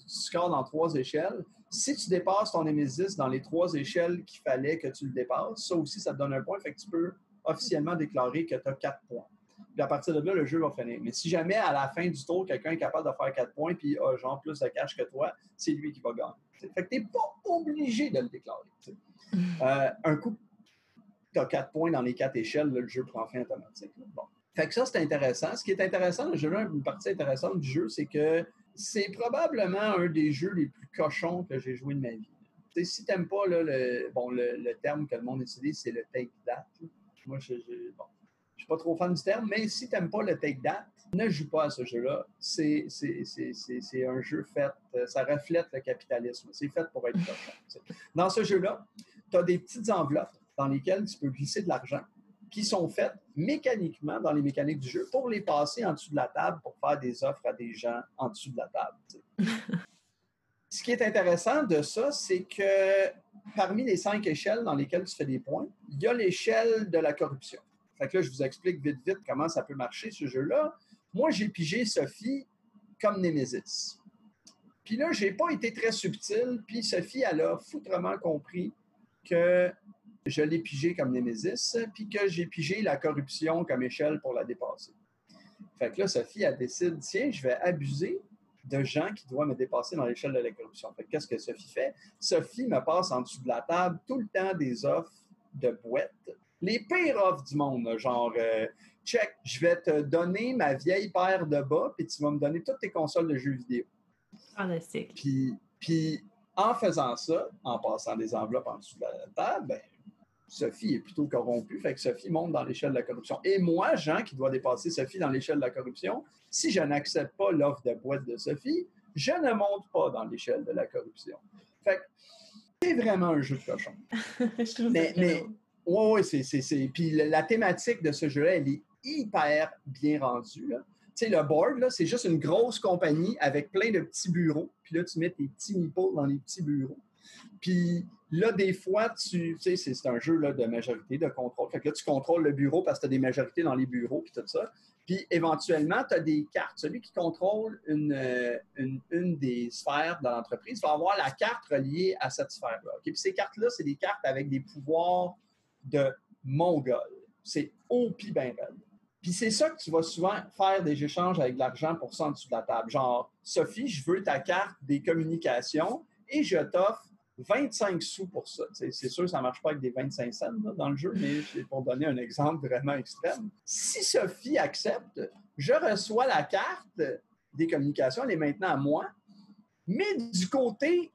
scores dans trois échelles. Si tu dépasses ton Nemesis dans les trois échelles qu'il fallait que tu le dépasses, ça aussi, ça te donne un point. Fait que tu peux officiellement déclarer que tu as quatre points. Puis à partir de là, le jeu va finir. Mais si jamais à la fin du tour, quelqu'un est capable de faire quatre points puis a genre plus de cash que toi, c'est lui qui va gagner. Fait que tu n'es pas obligé de le déclarer. *laughs* Euh, un coup, tu as quatre points dans les quatre échelles, le jeu prend fin automatique. Bon. Fait que ça, c'est intéressant. Ce qui est intéressant, le jeu, une partie intéressante du jeu, c'est que c'est probablement un des jeux les plus cochons que j'ai joué de ma vie. si tu n'aimes pas le, bon, le, terme que le monde utilise, c'est le take that. Moi, je ne suis pas trop fan du terme, mais si tu n'aimes pas le take that, ne joue pas à ce jeu-là. C'est un jeu fait, ça reflète le capitalisme. C'est fait pour être cochon. Dans ce jeu-là, tu as des petites enveloppes dans lesquelles tu peux glisser de l'argent qui sont faites mécaniquement dans les mécaniques du jeu pour les passer en dessous de la table pour faire des offres à des gens en dessous de la table. *laughs* Ce qui est intéressant de ça, c'est que parmi les cinq échelles dans lesquelles tu fais des points, il y a l'échelle de la corruption. Fait que là, je vous explique vite, vite comment ça peut marcher, ce jeu-là. Moi, j'ai pigé Sophie comme Némésis. Puis là, j'ai pas été très subtil, puis Sophie, elle a foutrement compris que je l'ai pigé comme Némésis, puis que j'ai pigé la corruption comme échelle pour la dépasser. Fait que là, Sophie, elle décide, tiens, je vais abuser de gens qui doivent me dépasser dans l'échelle de la corruption. Fait qu'est-ce que Sophie fait? Sophie me passe en dessous de la table tout le temps des offres de boîtes. Les pires offres du monde, genre, euh, check, je vais te donner ma vieille paire de bas, puis tu vas me donner toutes tes consoles de jeux vidéo. Fantastique. Puis, puis en faisant ça, en passant des enveloppes en dessous de la table, ben, Sophie est plutôt corrompue, fait que Sophie monte dans l'échelle de la corruption. Et moi, Jean, qui dois dépasser Sophie dans l'échelle de la corruption, si je n'accepte pas l'offre de boîte de Sophie, je ne monte pas dans l'échelle de la corruption. Fait que c'est vraiment un jeu de cochon. *laughs* je mais, mais ouais, c'est. Puis la, thématique de ce jeu-là, elle est hyper bien rendue. là. Tu sais, le board, là, c'est juste une grosse compagnie avec plein de petits bureaux. Puis là, tu mets tes petits meeples dans les petits bureaux. Puis là, des fois, tu sais, c'est, un jeu là, de majorité, de contrôle. Fait que là, tu contrôles le bureau parce que tu as des majorités dans les bureaux, puis tout ça. Puis éventuellement, tu as des cartes. Celui qui contrôle une, euh, une, une des sphères de l'entreprise va avoir la carte reliée à cette sphère-là. Puis ces cartes-là, c'est des cartes avec des pouvoirs de mongol. C'est au pis ben raide. Puis c'est ça que tu vas souvent faire des échanges avec de l'argent pour ça en dessous de la table. Genre, Sophie, je veux ta carte des communications et je t'offre 25 sous pour ça. C'est sûr ça ne marche pas avec des 25 cents dans le jeu, mais c'est pour donner un exemple vraiment extrême. Si Sophie accepte, je reçois la carte des communications, elle est maintenant à moi, mais du côté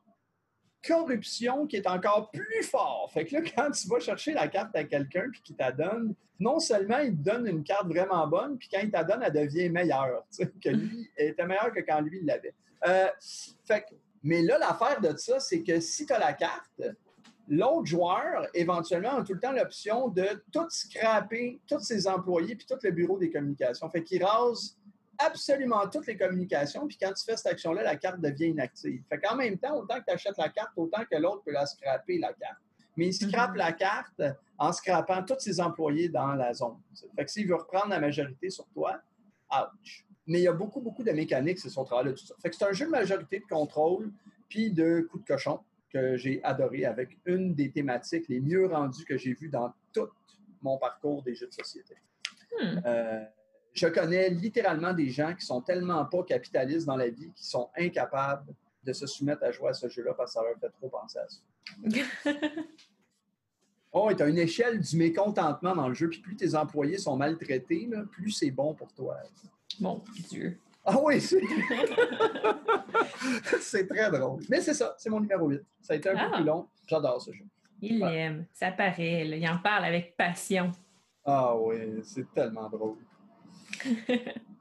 corruption qui est encore plus fort. Fait que là, quand tu vas chercher la carte à quelqu'un puis qu'il t'a donne, non seulement il te donne une carte vraiment bonne, puis quand il t'a donne, elle devient meilleure. Que lui, elle était meilleure que quand lui, il l'avait. Euh, fait que- mais là, l'affaire de ça, c'est que si tu as la carte, l'autre joueur, éventuellement, a tout le temps l'option de tout scraper, tous ses employés, puis tout le bureau des communications. Fait qu'il rase absolument toutes les communications, puis quand tu fais cette action-là, la carte devient inactive. Fait qu'en même temps, autant que tu achètes la carte, autant que l'autre peut la scraper, la carte. Mais il scrape Mhm. la carte en scrapant tous ses employés dans la zone. Fait que s'il veut reprendre la majorité sur toi, ouch. Mais il y a beaucoup, beaucoup de mécaniques, c'est son travail de tout ça. Fait que c'est un jeu de majorité de contrôle, puis de coup de cochon que j'ai adoré avec une des thématiques les mieux rendues que j'ai vues dans tout mon parcours des jeux de société. Hmm. Euh, je connais littéralement des gens qui sont tellement pas capitalistes dans la vie qu'ils sont incapables de se soumettre à jouer à ce jeu-là parce que ça leur fait trop penser à ça. *laughs* Oh, tu as une échelle du mécontentement dans le jeu, puis plus tes employés sont maltraités, là, plus c'est bon pour toi. Mon Dieu. Ah oui, c'est... *laughs* c'est très drôle. Mais c'est ça, c'est mon numéro 8. Ça a été un Ah. peu plus long. J'adore ce jeu. Il Ouais. l'aime. Ça paraît. là. Il en parle avec passion. Ah oui, c'est tellement drôle. *laughs*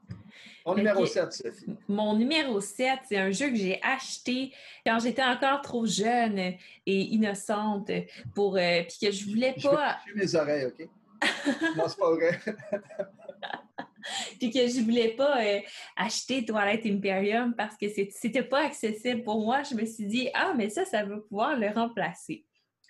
Mon numéro Ok. 7, Sophie. Mon numéro 7, c'est un jeu que j'ai acheté quand j'étais encore trop jeune et innocente pour euh, puis que je voulais Je vais pas mes oreilles, OK? *laughs* non, c'est pas vrai. puis que je voulais pas euh, acheter Twilight Imperium parce que c'était pas accessible pour moi. Je me suis dit ah mais ça ça va pouvoir le remplacer.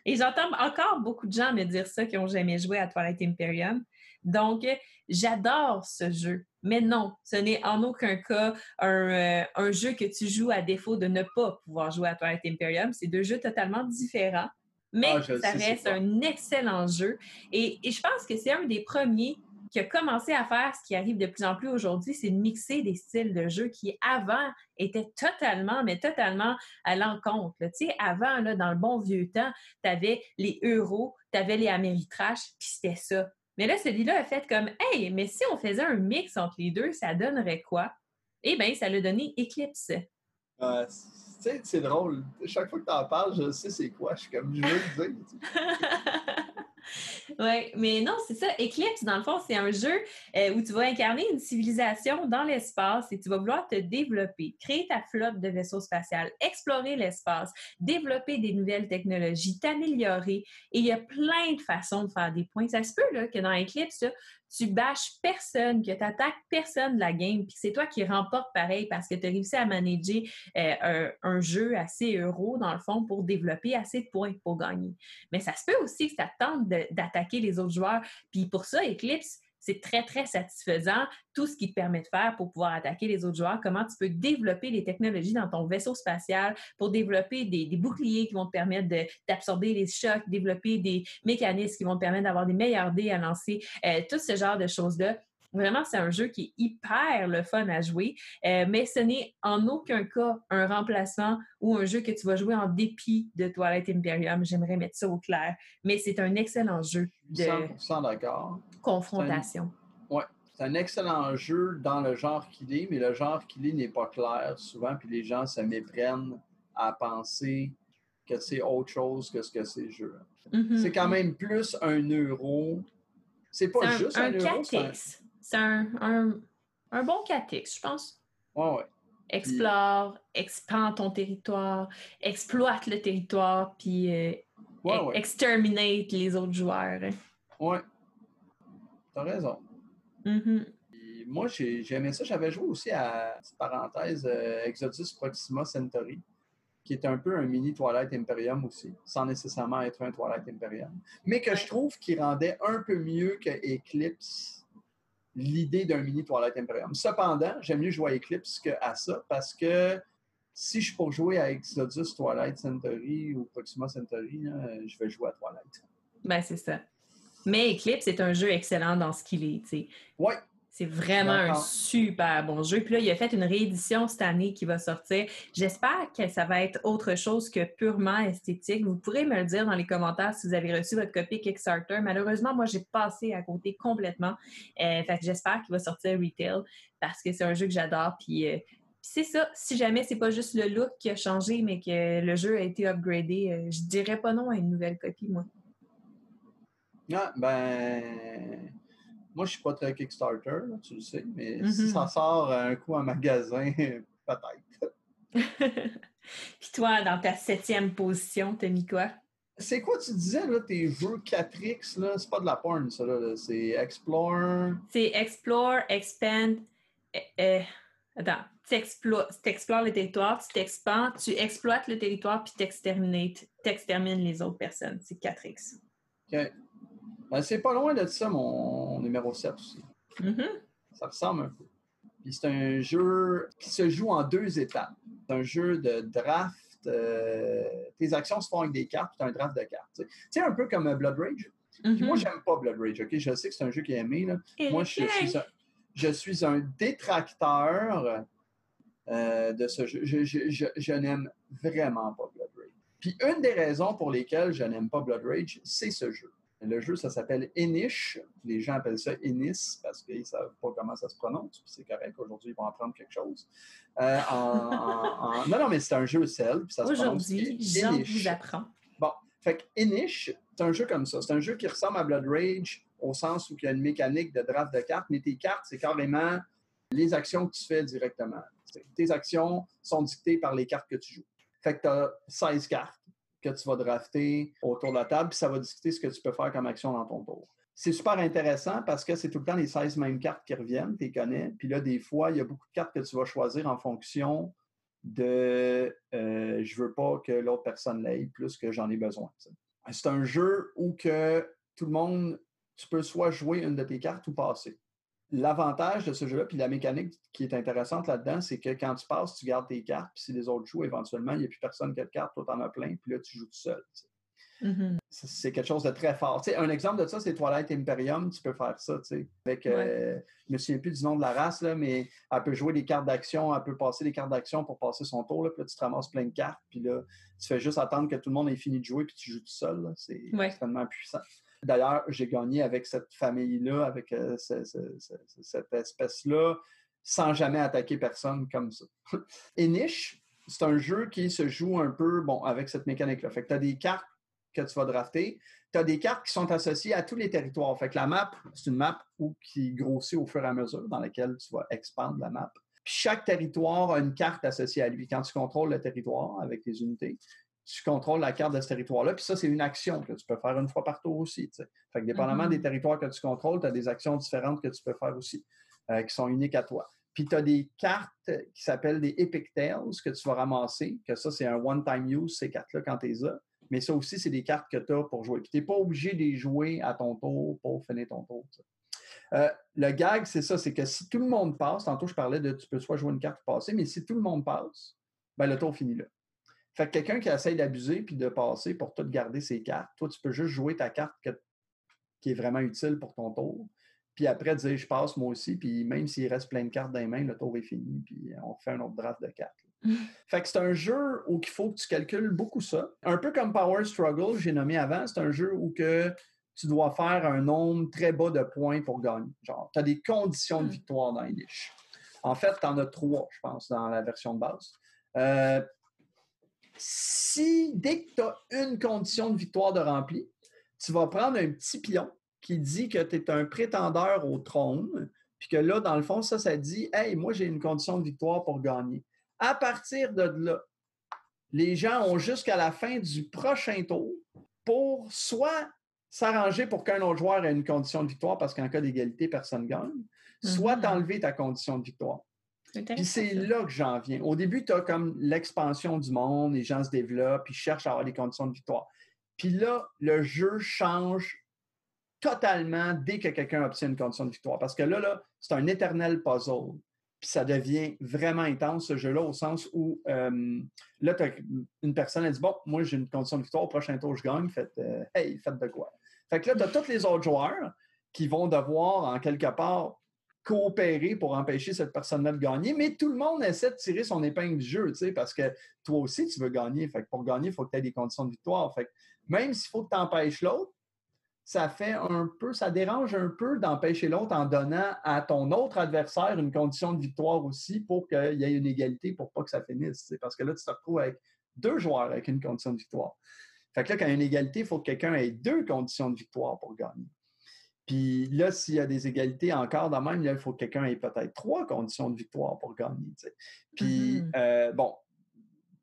Et j'entends encore beaucoup de gens me dire ça qui ont jamais joué à Twilight Imperium. Donc j'adore ce jeu. Mais non, ce n'est en aucun cas un, euh, un jeu que tu joues à défaut de ne pas pouvoir jouer à Twilight Imperium. C'est deux jeux totalement différents. Mais Ah, ça sais, reste un excellent jeu. Et, et je pense que c'est un des premiers qui a commencé à faire ce qui arrive de plus en plus aujourd'hui, c'est de mixer des styles de jeu qui avant étaient totalement, mais totalement à l'encontre. Tu sais, avant, là, dans le bon vieux temps, tu avais les euros, tu avais les Ameritrash, puis c'était ça. Mais là, celui-là a fait comme Hey, mais si on faisait un mix entre les deux, ça donnerait quoi? Eh bien, ça l'a donné Eclipse. Euh, tu sais, c'est drôle. Chaque fois que tu en parles, je sais c'est quoi. Je suis comme, je veux le dire. *laughs* oui, mais non, c'est ça. Eclipse, dans le fond, c'est un jeu euh, où tu vas incarner une civilisation dans l'espace et tu vas vouloir te développer, créer ta flotte de vaisseaux spatials, explorer l'espace, développer des nouvelles technologies, t'améliorer. Et il y a plein de façons de faire des points. Ça se peut là, que dans Eclipse, tu bâches personne, que tu attaques personne de la game, puis c'est toi qui remporte pareil parce que tu as réussi à manager euh, un, jeu assez euro, dans le fond, pour développer assez de points pour gagner. Mais ça se peut aussi que ça te tente d'attaquer les autres joueurs. Puis pour ça, Eclipse, c'est très, très satisfaisant tout ce qui te permet de faire pour pouvoir attaquer les autres joueurs, comment tu peux développer les technologies dans ton vaisseau spatial pour développer des, boucliers qui vont te permettre d'absorber les chocs, développer des mécanismes qui vont te permettre d'avoir des meilleurs dés à lancer, euh, tout ce genre de choses-là. Vraiment, c'est un jeu qui est hyper le fun à jouer, euh, mais ce n'est en aucun cas un remplaçant ou un jeu que tu vas jouer en dépit de Twilight Imperium. J'aimerais mettre ça au clair, mais c'est un excellent jeu de 100% d'accord. confrontation. Oui, c'est un excellent jeu dans le genre qu'il est, mais le genre qu'il est n'est pas clair souvent, puis les gens se méprennent à penser que c'est autre chose que ce que c'est le jeu. Mm-hmm. C'est quand même plus un euro. C'est pas juste un, euro. C'est un, un, bon 4X, je pense. Ouais, ouais. Explore, expand ton territoire, exploite le territoire, puis euh, exterminate les autres joueurs. Ouais. T'as raison. Mm-hmm. Moi, j'ai aimé ça. J'avais joué aussi à, petite parenthèse, euh, Exodus Proxima Centauri, qui est un peu un mini Twilight Imperium aussi, sans nécessairement être un Twilight Imperium. Mais que je trouve qu'il rendait un peu mieux que Eclipse l'idée d'un mini Twilight Imperium. Cependant, j'aime mieux jouer à Eclipse qu'à ça parce que si je suis pour jouer à Exodus, Twilight Centauri ou Proxima Centauri, je vais jouer à Twilight. Ben, c'est ça. Mais Eclipse est un jeu excellent dans ce qu'il est. Oui, c'est vraiment un super bon jeu. Puis là, il a fait une réédition cette année qui va sortir. J'espère que ça va être autre chose que purement esthétique. Vous pourrez me le dire dans les commentaires si vous avez reçu votre copie Kickstarter. Malheureusement, moi, j'ai passé à côté complètement. Euh, fait que j'espère qu'il va sortir retail parce que c'est un jeu que j'adore. Puis, euh, c'est ça. Si jamais c'est pas juste le look qui a changé, mais que le jeu a été upgradé, euh, je dirais pas non à une nouvelle copie, moi. Ah, ben moi, je ne suis pas très Kickstarter, tu le sais, mais si mm-hmm. ça sort un coup en magasin, *laughs* peut-être. *laughs* Puis toi, dans ta septième position, t'as mis quoi? C'est quoi tu disais, là, tes jeux 4X, là? C'est pas de la porn, ça, là. C'est Explore. C'est Explore, Expand. Euh, euh attends, tu explores, le territoire, tu t'expands, tu exploites le territoire, puis tu extermines les autres personnes. C'est 4X. OK. Ben, c'est pas loin de ça, mon numéro 7 aussi. Mm-hmm. Ça ressemble un peu. Puis c'est un jeu qui se joue en deux étapes. C'est un jeu de draft. Euh, tes actions se font avec des cartes, puis as un draft de cartes. Sais, un peu comme Blood Rage. Mm-hmm. Moi, j'aime pas Blood Rage, OK? Je sais que c'est un jeu qui est aimé. Là. Moi, je, suis un, je suis un détracteur euh, de ce jeu. Je, je, je n'aime vraiment pas Blood Rage. Puis une des raisons pour lesquelles je n'aime pas Blood Rage, c'est ce jeu. Le jeu, ça s'appelle Enish. Les gens appellent ça Enis parce qu'ils ne savent pas comment ça se prononce. C'est correct, aujourd'hui, ils vont apprendre quelque chose. Euh, non, non, mais c'est un jeu sel. Aujourd'hui, Jean vous apprend. Bon, fait que Enish, c'est un jeu comme ça. C'est un jeu qui ressemble à Blood Rage au sens où il y a une mécanique de draft de cartes, mais tes cartes, c'est carrément les actions que tu fais directement. Tes actions sont dictées par les cartes que tu joues. Fait que tu as 16 cartes que tu vas drafter autour de la table, puis ça va discuter ce que tu peux faire comme action dans ton tour. C'est super intéressant parce que c'est tout le temps les 16 mêmes cartes qui reviennent, tu les connais. Puis là, des fois, il y a beaucoup de cartes que tu vas choisir en fonction de euh, je veux pas que l'autre personne l'aille plus que j'en ai besoin. C'est un jeu où que tout le monde, tu peux soit jouer une de tes cartes ou passer. L'avantage de ce jeu-là, puis la mécanique qui est intéressante là-dedans, c'est que quand tu passes, tu gardes tes cartes, puis si les autres jouent, éventuellement, il n'y a plus personne qui a de cartes, toi, t'en as plein, puis là, tu joues tout seul. Mm-hmm. C'est quelque chose de très fort. un exemple de ça, c'est Twilight Imperium, tu peux faire ça, avec, euh, je ne me souviens plus du nom de la race, là, mais elle peut jouer des cartes d'action, elle peut passer des cartes d'action pour passer son tour, là, puis là, tu te ramasses plein de cartes, puis là, tu fais juste attendre que tout le monde ait fini de jouer, puis tu joues tout seul. C'est extrêmement puissant. D'ailleurs, j'ai gagné avec cette famille-là, avec euh, cette espèce-là, sans jamais attaquer personne comme ça. *laughs* Et Niche, c'est un jeu qui se joue un peu avec cette mécanique-là. Fait que tu as des cartes que tu vas drafter. Tu as des cartes qui sont associées à tous les territoires. Fait que la map, c'est une map qui grossit au fur et à mesure, dans laquelle tu vas expandre la map. Chaque territoire a une carte associée à lui. Quand tu contrôles le territoire avec tes unités, tu contrôles la carte de ce territoire-là. Puis ça, c'est une action que tu peux faire une fois par tour aussi. Fait que dépendamment des mm-hmm. territoires que tu contrôles, tu as des actions différentes que tu peux faire aussi, euh, qui sont uniques à toi. Puis tu as des cartes qui s'appellent des Epic Tales que tu vas ramasser, que ça, c'est un one-time use, ces cartes-là, quand tu les as. Mais ça aussi, c'est des cartes que tu as pour jouer. Puis tu n'es pas obligé de les jouer à ton tour pour finir ton tour. Euh, le gag, c'est ça, c'est que si tout le monde passe, tantôt je parlais de tu peux soit jouer une carte ou passer, mais si tout le monde passe, ben, le tour finit là. Fait que quelqu'un qui essaye d'abuser puis de passer pour tout garder ses cartes, toi, tu peux juste jouer ta carte qui est vraiment utile pour ton tour. Puis après, dire je passe moi aussi, puis même s'il reste plein de cartes dans les mains, le tour est fini, puis on fait un autre draft de cartes. *laughs* Fait que c'est un jeu où il faut que tu calcules beaucoup ça. Un peu comme Power Struggle, j'ai nommé avant, c'est un jeu où que tu dois faire un nombre très bas de points pour gagner. Genre, tu as des conditions de mm. victoire dans les niches. En fait, tu en as trois, je pense, dans la version de base. Euh, si, dès que tu as une condition de victoire de rempli, tu vas prendre un petit pion qui dit que tu es un prétendeur au trône, puis que là, dans le fond, ça, ça dit Hey, moi, j'ai une condition de victoire pour gagner. À partir de là, les gens ont jusqu'à la fin du prochain tour pour soit s'arranger pour qu'un autre joueur ait une condition de victoire parce qu'en cas d'égalité, personne ne gagne, soit mhm. t'enlever ta condition de victoire. Puis c'est là que j'en viens. Au début, tu as comme l'expansion du monde, les gens se développent, ils cherchent à avoir des conditions de victoire. Puis là, le jeu change totalement dès que quelqu'un obtient une condition de victoire. Parce que là, là c'est un éternel puzzle. Puis ça devient vraiment intense, ce jeu-là, au sens où euh, là, tu as une personne, elle dit Bon, moi, j'ai une condition de victoire, au prochain tour, je gagne, faites, euh, hey, faites de quoi. Fait que là, tu as tous les autres joueurs qui vont devoir, en quelque part, coopérer pour empêcher cette personne-là de gagner, mais tout le monde essaie de tirer son épingle du jeu, parce que toi aussi, tu veux gagner. Fait que pour gagner, il faut que tu aies des conditions de victoire. Fait que même s'il faut que tu empêches l'autre, ça fait un peu, ça dérange un peu d'empêcher l'autre en donnant à ton autre adversaire une condition de victoire aussi pour qu'il y ait une égalité pour pas que ça finisse. Parce que là, tu te retrouves avec deux joueurs avec une condition de victoire. Fait que là, quand il y a une égalité, il faut que quelqu'un ait deux conditions de victoire pour gagner. Puis là, s'il y a des égalités encore dans même, il faut que quelqu'un ait peut-être trois conditions de victoire pour gagner. Puis, mm-hmm. euh, bon,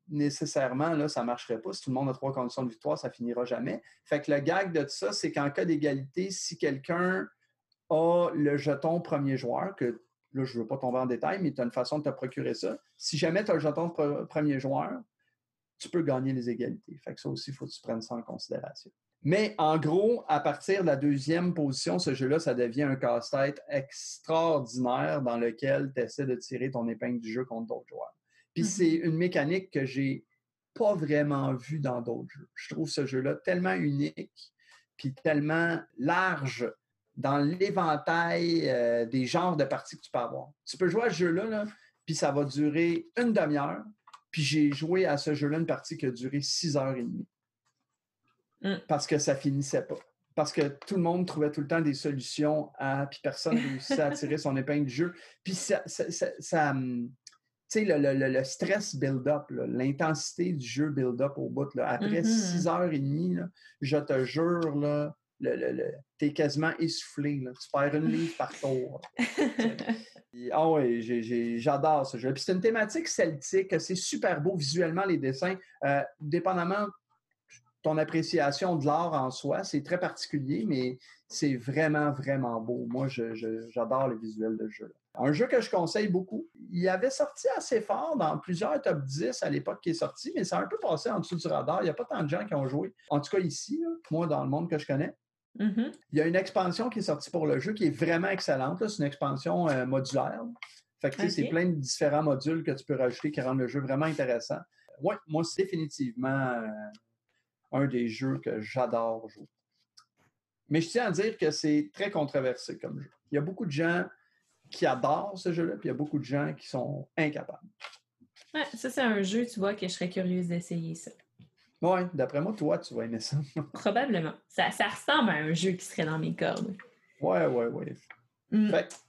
nécessairement, là, ça ne marcherait pas. Si tout le monde a trois conditions de victoire, ça finira jamais. Fait que le gag de ça, c'est qu'en cas d'égalité, si quelqu'un a le jeton premier joueur, que là, je ne veux pas tomber en détail, mais tu as une façon de te procurer ça. Si jamais tu as le jeton premier joueur, tu peux gagner les égalités. Fait que ça aussi, il faut que tu prennes ça en considération. Mais en gros, à partir de la deuxième position, ce jeu-là, ça devient un casse-tête extraordinaire dans lequel tu essaies de tirer ton épingle du jeu contre d'autres joueurs. Puis mm-hmm. c'est une mécanique que j'ai pas vraiment vue dans d'autres jeux. Je trouve ce jeu-là tellement unique, puis tellement large dans l'éventail euh, des genres de parties que tu peux avoir. Tu peux jouer à ce jeu-là, là, puis ça va durer une demi-heure, puis j'ai joué à ce jeu-là une partie qui a duré six heures et demie. Mm. Parce que ça finissait pas. Parce que tout le monde trouvait tout le temps des solutions à. Puis personne ne réussissait à tirer son épingle du jeu. Puis ça. Hum, tu sais, le, stress build-up, l'intensité du jeu build-up au bout. Là, après six heures et demie, je te jure, là, tu es quasiment essoufflé. Là. Tu perds une livre par tour. *laughs* ah oui, j'adore ce jeu. Puis c'est une thématique celtique. C'est super beau visuellement, les dessins. Euh, dépendamment ton appréciation de l'art en soi, c'est très particulier, mais c'est vraiment, vraiment beau. Moi, j'adore le visuel de jeu. Un jeu que je conseille beaucoup. Il avait sorti assez fort dans plusieurs top 10 à l'époque qui est sorti, mais ça a un peu passé en dessous du radar. Il n'y a pas tant de gens qui ont joué. En tout cas, ici, moi, dans le monde que je connais. Mm-hmm. Il y a une expansion qui est sortie pour le jeu qui est vraiment excellente. C'est une expansion euh, modulaire. Fait que c'est plein de différents modules que tu peux rajouter qui rendent le jeu vraiment intéressant. Oui, moi, c'est définitivement euh, un des jeux que j'adore jouer. Mais je tiens à dire que c'est très controversé comme jeu. Il y a beaucoup de gens qui adorent ce jeu-là, puis il y a beaucoup de gens qui sont incapables. Ouais, ça, c'est un jeu, tu vois, que je serais curieuse d'essayer ça. Oui, d'après moi, toi, tu vas aimer ça. *laughs* Probablement. Ça, ça, ressemble à un jeu qui serait dans mes cordes. Oui, oui, oui. Mm. Fait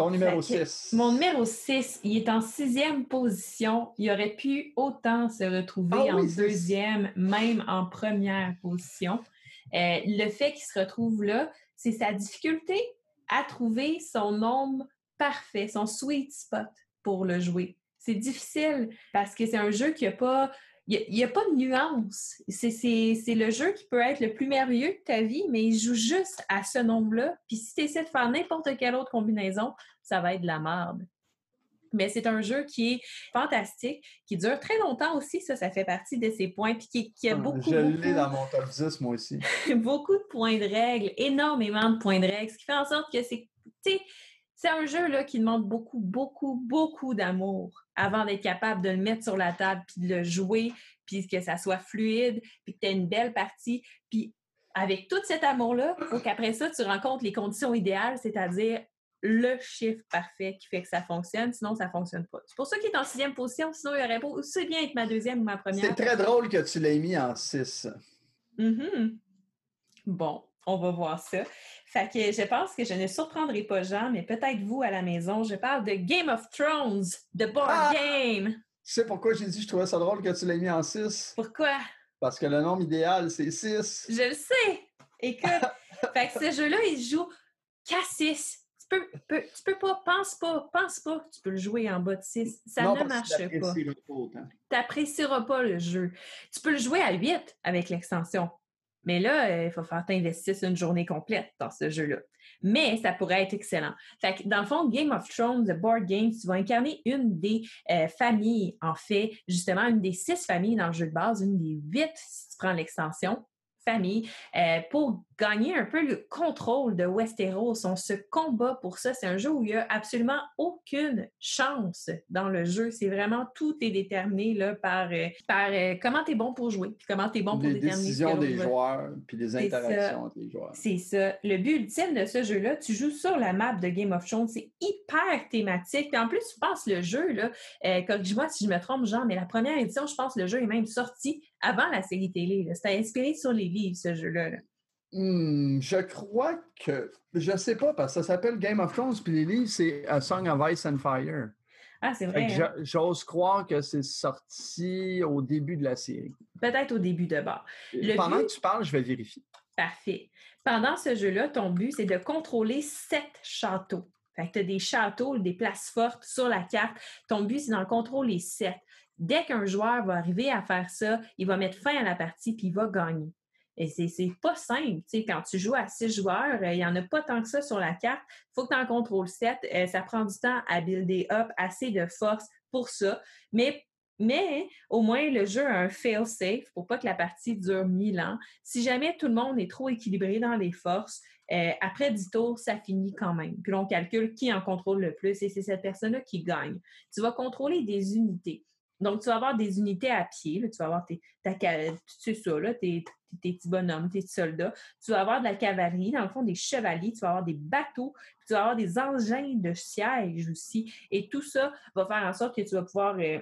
ton numéro 6. Mon numéro 6, il est en sixième position. Il aurait pu autant se retrouver ah en deuxième, même en première position. Euh, le fait qu'il se retrouve là, c'est sa difficulté à trouver son nombre parfait, son sweet spot pour le jouer. C'est difficile parce que c'est un jeu qui n'a pas il n'y a, pas de nuance. C'est le jeu qui peut être le plus merveilleux de ta vie, mais il joue juste à ce nombre-là. Puis si tu essaies de faire n'importe quelle autre combinaison, ça va être de la merde. Mais c'est un jeu qui est fantastique, qui dure très longtemps aussi, ça, ça fait partie de ses points, puis qui, a ah, beaucoup... Je l'ai dans mon top 10, moi aussi. *laughs* beaucoup de points de règles, énormément de points de règles, ce qui fait en sorte que c'est c'est un jeu là, qui demande beaucoup, beaucoup, beaucoup d'amour avant d'être capable de le mettre sur la table, puis de le jouer, puis que ça soit fluide, puis que tu aies une belle partie. Puis avec tout cet amour-là, il faut qu'après ça, tu rencontres les conditions idéales, c'est-à-dire le chiffre parfait qui fait que ça fonctionne, sinon ça ne fonctionne pas. C'est pour ça qu'il est en sixième position, sinon il aurait pas aussi bien être ma deuxième ou ma première. C'est très drôle que tu l'aies mis en six. Mm-hmm. Bon, on va voir ça. Fait que je pense que je ne surprendrai pas Jean, mais peut-être vous à la maison. Je parle de Game of Thrones, de board ah! game. Tu sais pourquoi j'ai dit que je trouvais ça drôle que tu l'aies mis en 6? Pourquoi? Parce que le nombre idéal, c'est 6. Je le sais. Écoute, *laughs* fait que ce jeu-là, il joue qu'à 6. Tu peux, tu peux pas, pense pas, pense pas que tu peux le jouer en bas de 6. Ça ne marche pas. Tu n'apprécieras pas le jeu. Tu peux le jouer à 8 avec l'extension. Mais là, euh, il faut faire t'investir une journée complète dans ce jeu-là. Mais ça pourrait être excellent. Fait que dans le fond, Game of Thrones, The Board Games, tu vas incarner une des euh, familles, en fait, justement, une des six familles dans le jeu de base, une des huit si tu prends l'extension famille euh, pour gagner un peu le contrôle de Westeros. On se combat pour ça. C'est un jeu où il n'y a absolument aucune chance dans le jeu. C'est vraiment tout est déterminé là, par, euh, par euh, comment tu es bon pour jouer, puis comment tu es bon pour les déterminer. Les décisions des joueurs, puis les interactions entre les joueurs. C'est ça. Le but ultime de ce jeu-là, tu joues sur la map de Game of Thrones. C'est hyper thématique. Puis en plus, tu penses le jeu, là, corrige-moi si je me trompe, Jean, mais la première édition, je pense que le jeu est même sorti avant la série télé. C'était inspiré sur les livres, ce jeu-là. Hmm, je crois que. Je sais pas, parce que ça s'appelle Game of Thrones, puis les livres, c'est A Song of Ice and Fire. Ah, c'est vrai. Hein? J'ose croire que c'est sorti au début de la série. Peut-être au début de bord. Pendant que tu parles, je vais vérifier. Parfait. Pendant ce jeu-là, ton but, c'est de contrôler sept châteaux. Fait que tu as des châteaux, des places fortes sur la carte. Ton but, c'est d'en contrôler sept. Dès qu'un joueur va arriver à faire ça, il va mettre fin à la partie puis il va gagner. Et c'est pas simple. quand tu joues à six joueurs, euh, il n'y en a pas tant que ça sur la carte. Il faut que tu en contrôles sept. Euh, ça prend du temps à builder up assez de force pour ça. Mais au moins, le jeu a un fail-safe pour pas que la partie dure mille ans. Si jamais tout le monde est trop équilibré dans les forces, euh, après 10 tours, ça finit quand même. Puis on calcule qui en contrôle le plus et c'est cette personne-là qui gagne. Tu vas contrôler des unités. Donc, tu vas avoir des unités à pied. tu vas avoir tes, ta, ça, tes, petits bonhommes, tes soldats. Tu vas avoir de la cavalerie, dans le fond, des chevaliers. Tu vas avoir des bateaux. tu vas avoir des engins de siège aussi. Et tout ça va faire en sorte que tu vas pouvoir... Euh,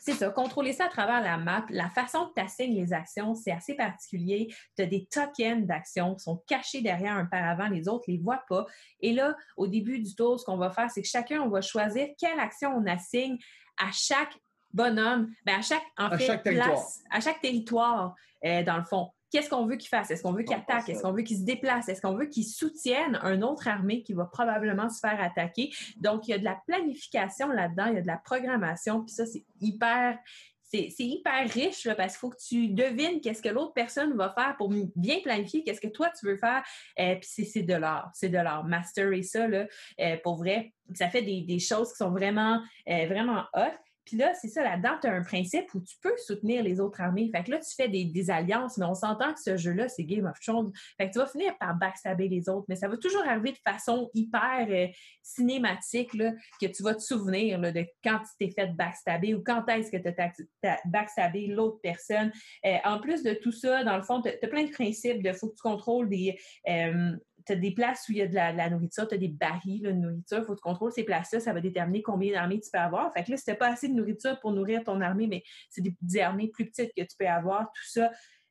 c'est ça, contrôler ça à travers la map. La façon que tu assignes les actions, c'est assez particulier. Tu as des tokens d'actions qui sont cachés derrière un paravent, les autres ne les voient pas. Et là, au début du tour, ce qu'on va faire, c'est que chacun, on va choisir quelle action on assigne à chaque bonhomme, ben à chaque, en fait, place, à chaque territoire, euh, dans le fond. Qu'est-ce qu'on veut qu'il fasse? Est-ce qu'on veut qu'il attaque? Est-ce qu'on veut qu'il se déplace? Est-ce qu'on veut qu'il soutienne une autre armée qui va probablement se faire attaquer? Donc, il y a de la planification là-dedans, il y a de la programmation, puis ça, c'est hyper c'est hyper riche parce qu'il faut que tu devines qu'est-ce que l'autre personne va faire pour bien planifier qu'est-ce que toi tu veux faire. Euh, puis c'est de l'art, c'est de l'art. Masterer ça, là, euh, pour vrai, ça fait des, des, choses qui sont vraiment, vraiment hot. Puis là, c'est ça, là-dedans, tu as un principe où tu peux soutenir les autres armées. Fait que là, tu fais des, alliances, mais on s'entend que ce jeu-là, c'est Game of Thrones. Fait que tu vas finir par backstabber les autres, mais ça va toujours arriver de façon hyper euh, cinématique, là, que tu vas te souvenir de quand tu t'es fait backstabber ou quand est-ce que tu as, backstabé l'autre personne. Euh, en plus de tout ça, dans le fond, tu as, plein de principes de faut que tu contrôles des... Euh, as des places où il y a de la, nourriture, tu as des barils de nourriture, il faut que tu contrôles ces places-là, ça va déterminer combien d'armées tu peux avoir. Fait que là, si tu pas assez de nourriture pour nourrir ton armée, mais c'est des, armées plus petites que tu peux avoir, tout ça.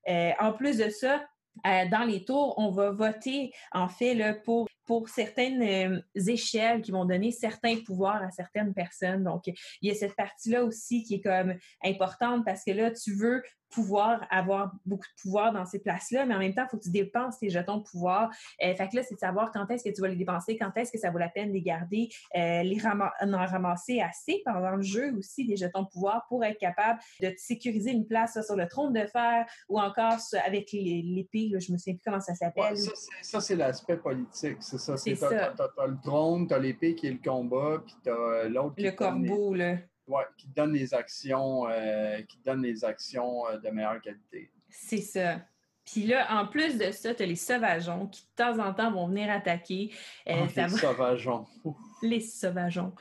Euh, en plus de ça, euh, dans les tours, on va voter en fait là, pour, pour certaines euh, échelles qui vont donner certains pouvoirs à certaines personnes. Donc, il y a cette partie-là aussi qui est comme importante parce que là, tu veux pouvoir avoir beaucoup de pouvoir dans ces places-là, mais en même temps, il faut que tu dépenses tes jetons de pouvoir. Euh, fait que là, c'est de savoir quand est-ce que tu vas les dépenser, quand est-ce que ça vaut la peine de les garder, euh, les en ramasser assez pendant le jeu aussi, des jetons de pouvoir pour être capable de te sécuriser une place sur le trône de fer ou encore avec l'épée, je me souviens plus comment ça s'appelle. ça, c'est l'aspect politique, c'est ça. Tu as, le trône, tu as l'épée qui est le combat, puis tu as l'autre Le corbeau, là. Ouais, qui donne les actions, euh, qui donne les actions euh, de meilleure qualité. C'est ça. Puis là, en plus de ça, tu as les sauvageons qui, de temps en temps, vont venir attaquer. Euh, ah, les sauvageons. *laughs* les sauvageons.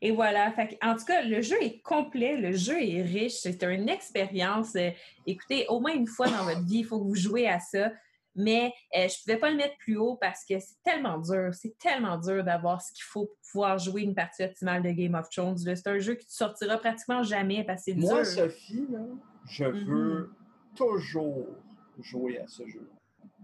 Et voilà. en tout cas, le jeu est complet, le jeu est riche. C'est une expérience. Écoutez, au moins une fois dans votre vie, il faut que vous jouez à ça. Mais euh, je ne pouvais pas le mettre plus haut parce que c'est tellement dur. C'est tellement dur d'avoir ce qu'il faut pour pouvoir jouer une partie optimale de Game of Thrones. C'est un jeu qui ne sortira pratiquement jamais parce que c'est dur. Moi, Sophie, je mm-hmm. veux toujours jouer à ce jeu.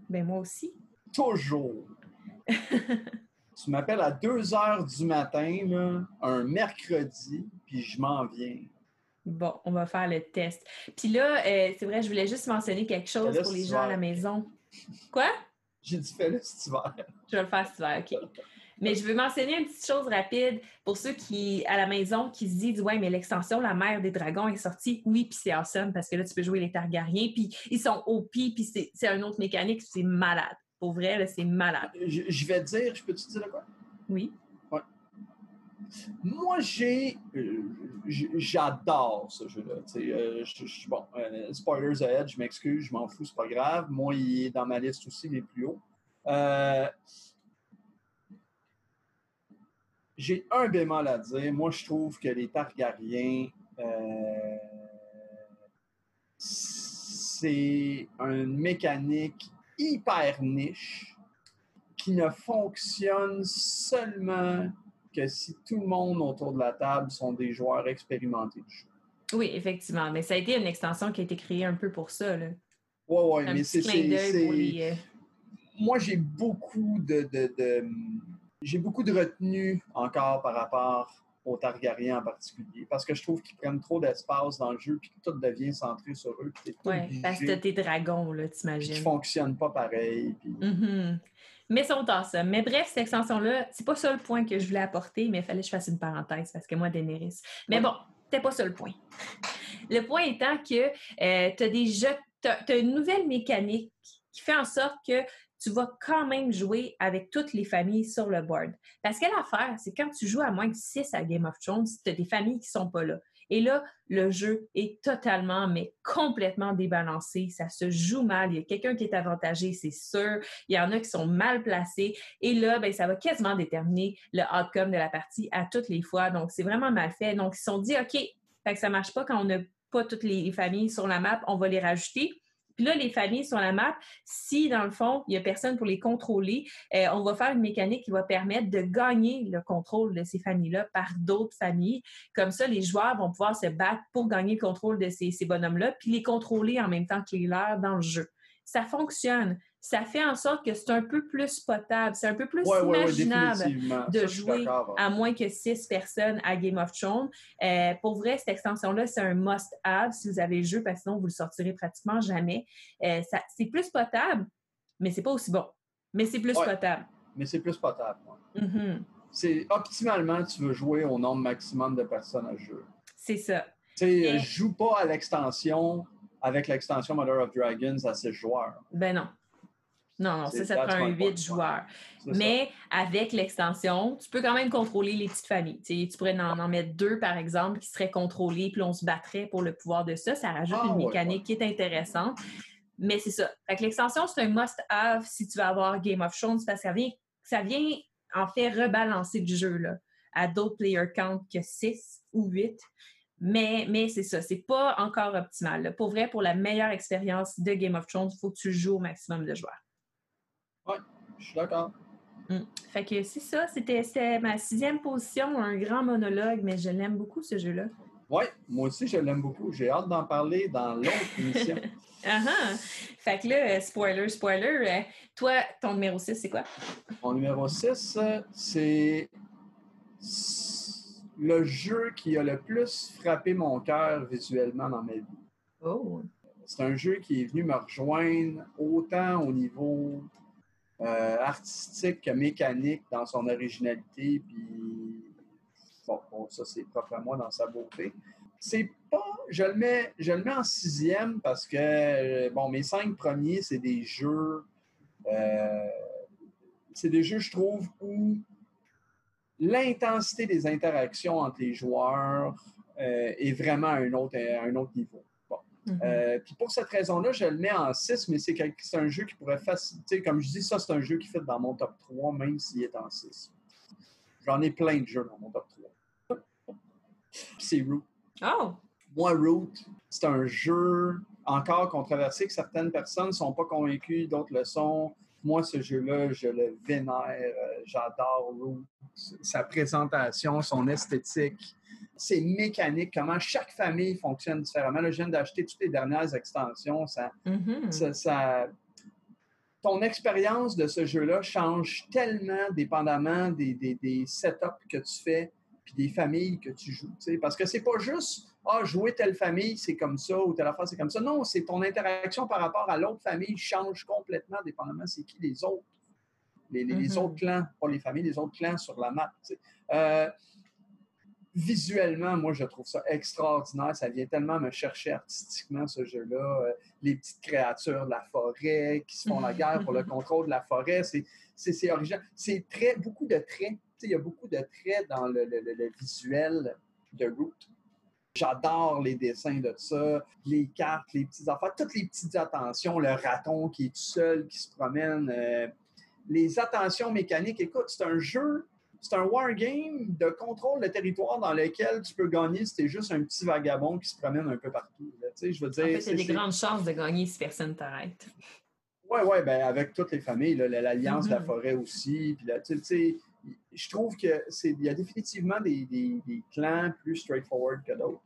Ben moi aussi. Toujours. *laughs* tu m'appelles à 2 heures du matin, un mercredi, puis je m'en viens. Bon, on va faire le test. Puis là, euh, c'est vrai, je voulais juste mentionner quelque chose pour les gens à la maison. Quoi? J'ai dit fais-le cet hiver. Je vais le faire cet hiver, OK. Mais je veux mentionner une petite chose rapide pour ceux qui, à la maison, qui se disent Ouais, mais l'extension La Mère des Dragons est sortie. Oui, puis c'est awesome parce que là, tu peux jouer les Targaryens, puis ils sont OP, puis c'est un autre mécanique, c'est malade. Pour vrai, c'est malade. Je, vais te dire, je peux te dire quoi? Oui. Moi, j'ai. Euh, j'adore ce jeu-là. Euh, bon, euh, spoilers ahead, je m'excuse, je m'en fous, c'est pas grave. Moi, il est dans ma liste aussi, les plus hauts. J'ai un bémol à dire. Moi, je trouve que les Targaryens, c'est une mécanique hyper niche qui ne fonctionne seulement que si tout le monde autour de la table sont des joueurs expérimentés du jeu. Oui, effectivement. Mais ça a été une extension qui a été créée un peu pour ça. Oui, oui, mais c'est. Euh, Moi, j'ai beaucoup de j'ai beaucoup de retenue encore par rapport aux Targaryens en particulier, parce que je trouve qu'ils prennent trop d'espace dans le jeu, puis que tout devient centré sur eux. Oui, parce que tes dragons, là, t'imagines. Qui ne fonctionnent pas pareil. Puis... Mm-hmm. Mais sont ça. Mais bref, cette extension-là, c'est pas ça le point que je voulais apporter, mais il fallait que je fasse une parenthèse, parce que moi, Daenerys. Mais bon, c'était pas ça le point. Le point étant que euh, tu as des jeux, tu as une nouvelle mécanique qui fait en sorte que tu vas quand même jouer avec toutes les familles sur le board. Parce que l'affaire, c'est quand tu joues à moins de 6 à Game of Thrones, tu as des familles qui ne sont pas là. Et là, le jeu est totalement, mais complètement débalancé. Ça se joue mal. Il y a quelqu'un qui est avantagé, c'est sûr. Il y en a qui sont mal placés. Et là, ben, ça va quasiment déterminer le outcome de la partie à toutes les fois. Donc, c'est vraiment mal fait. Donc, ils se sont dit, OK, fait que ça ne marche pas quand on n'a pas toutes les familles sur la map, on va les rajouter. Puis là, les familles sur la map, si dans le fond, il n'y a personne pour les contrôler, euh, on va faire une mécanique qui va permettre de gagner le contrôle de ces familles-là par d'autres familles. Comme ça, les joueurs vont pouvoir se battre pour gagner le contrôle de ces, ces bonhommes-là, puis les contrôler en même temps que les leurs dans le jeu. Ça fonctionne ça fait en sorte que c'est un peu plus potable, c'est un peu plus imaginable de jouer à moins que six personnes à Game of Thrones. Euh, pour vrai, cette extension-là, c'est un must-have si vous avez le jeu, parce que sinon, vous le sortirez pratiquement jamais. Euh, c'est plus potable, mais c'est pas aussi bon. Mais c'est plus potable. Mais c'est plus potable. Mm-hmm. C'est optimalement, tu veux jouer au nombre maximum de personnes à jeu. C'est ça. Tu sais, joue pas à l'extension avec l'extension Mother of Dragons à six joueurs. Ben non. Non, non, ça, ça prend un 8 joueurs. Mais avec l'extension, tu peux quand même contrôler les petites familles. tu pourrais en, mettre deux, par exemple, qui seraient contrôlées, puis on se battrait pour le pouvoir de ça. Ça rajoute ah, une mécanique qui est intéressante. Mais c'est ça. Fait que l'extension, c'est un must-have si tu vas avoir Game of Thrones parce que ça vient, ça vient en fait rebalancer du jeu là, à d'autres player count que 6 ou 8. Mais, mais c'est ça, c'est pas encore optimal. Pour vrai, pour la meilleure expérience de Game of Thrones, il faut que tu joues au maximum de joueurs. Oui, je suis d'accord. Mm. Fait que c'est ça, c'était ma sixième position, un grand monologue, mais je l'aime beaucoup ce jeu-là. Oui, moi aussi je l'aime beaucoup. J'ai hâte d'en parler dans l'autre *laughs* émission. Ah ah! Fait que là, euh, spoiler, spoiler, euh, toi, ton numéro 6, c'est quoi? Mon numéro 6, c'est le jeu qui a le plus frappé mon cœur visuellement dans ma vie. Oh! C'est un jeu qui est venu me rejoindre autant au niveau euh, artistique que mécanique dans son originalité. Puis, bon, ça, c'est propre à moi dans sa beauté. C'est pas. Je le, mets, je le mets en sixième parce que, bon, mes cinq premiers, c'est des jeux. Euh, c'est des jeux, je trouve, où l'intensité des interactions entre les joueurs euh, est vraiment à un autre, un autre niveau. Mm-hmm. puis pour cette raison-là, je le mets en 6, mais c'est un jeu qui pourrait faciliter. Comme je dis, ça, c'est un jeu qui fait dans mon top 3, même s'il est en 6. J'en ai plein de jeux dans mon top 3. c'est Root. Oh! Moi, Root, c'est un jeu encore controversé que certaines personnes ne sont pas convaincues, d'autres le sont. Moi, ce jeu-là, je le vénère. Euh, j'adore. Sa présentation, son esthétique, ses mécaniques, comment chaque famille fonctionne différemment. Là, je viens d'acheter toutes les dernières extensions. Mm-hmm. ça, ton expérience de ce jeu-là change tellement dépendamment des, des, setups que tu fais puis des familles que tu joues. Parce que c'est pas juste ah, jouer telle famille, c'est comme ça, ou telle affaire, c'est comme ça. Non, c'est ton interaction par rapport à l'autre famille change complètement dépendamment c'est qui les autres. Les, mm-hmm. autres clans, pas les familles, les autres clans sur la map. Euh, visuellement, moi, je trouve ça extraordinaire. Ça vient tellement me chercher artistiquement, ce jeu-là. Euh, les petites créatures de la forêt qui se font la guerre pour le contrôle de la forêt, c'est original. C'est très, beaucoup de traits. Il y a beaucoup de traits dans le, visuel de Root. J'adore les dessins de ça, les cartes, les petites affaires, toutes les petites attentions, le raton qui est tout seul, qui se promène, euh, les attentions mécaniques. Écoute, c'est un jeu c'est un wargame de contrôle de territoire dans lequel tu peux gagner si tu es juste un petit vagabond qui se promène un peu partout. je veux dire, en fait, des grandes chances de gagner si personne t'arrête. Oui, oui, ben avec toutes les familles, l'Alliance de la mm-hmm. forêt aussi. Puis je trouve qu'il y a définitivement des, clans plus straightforward que d'autres.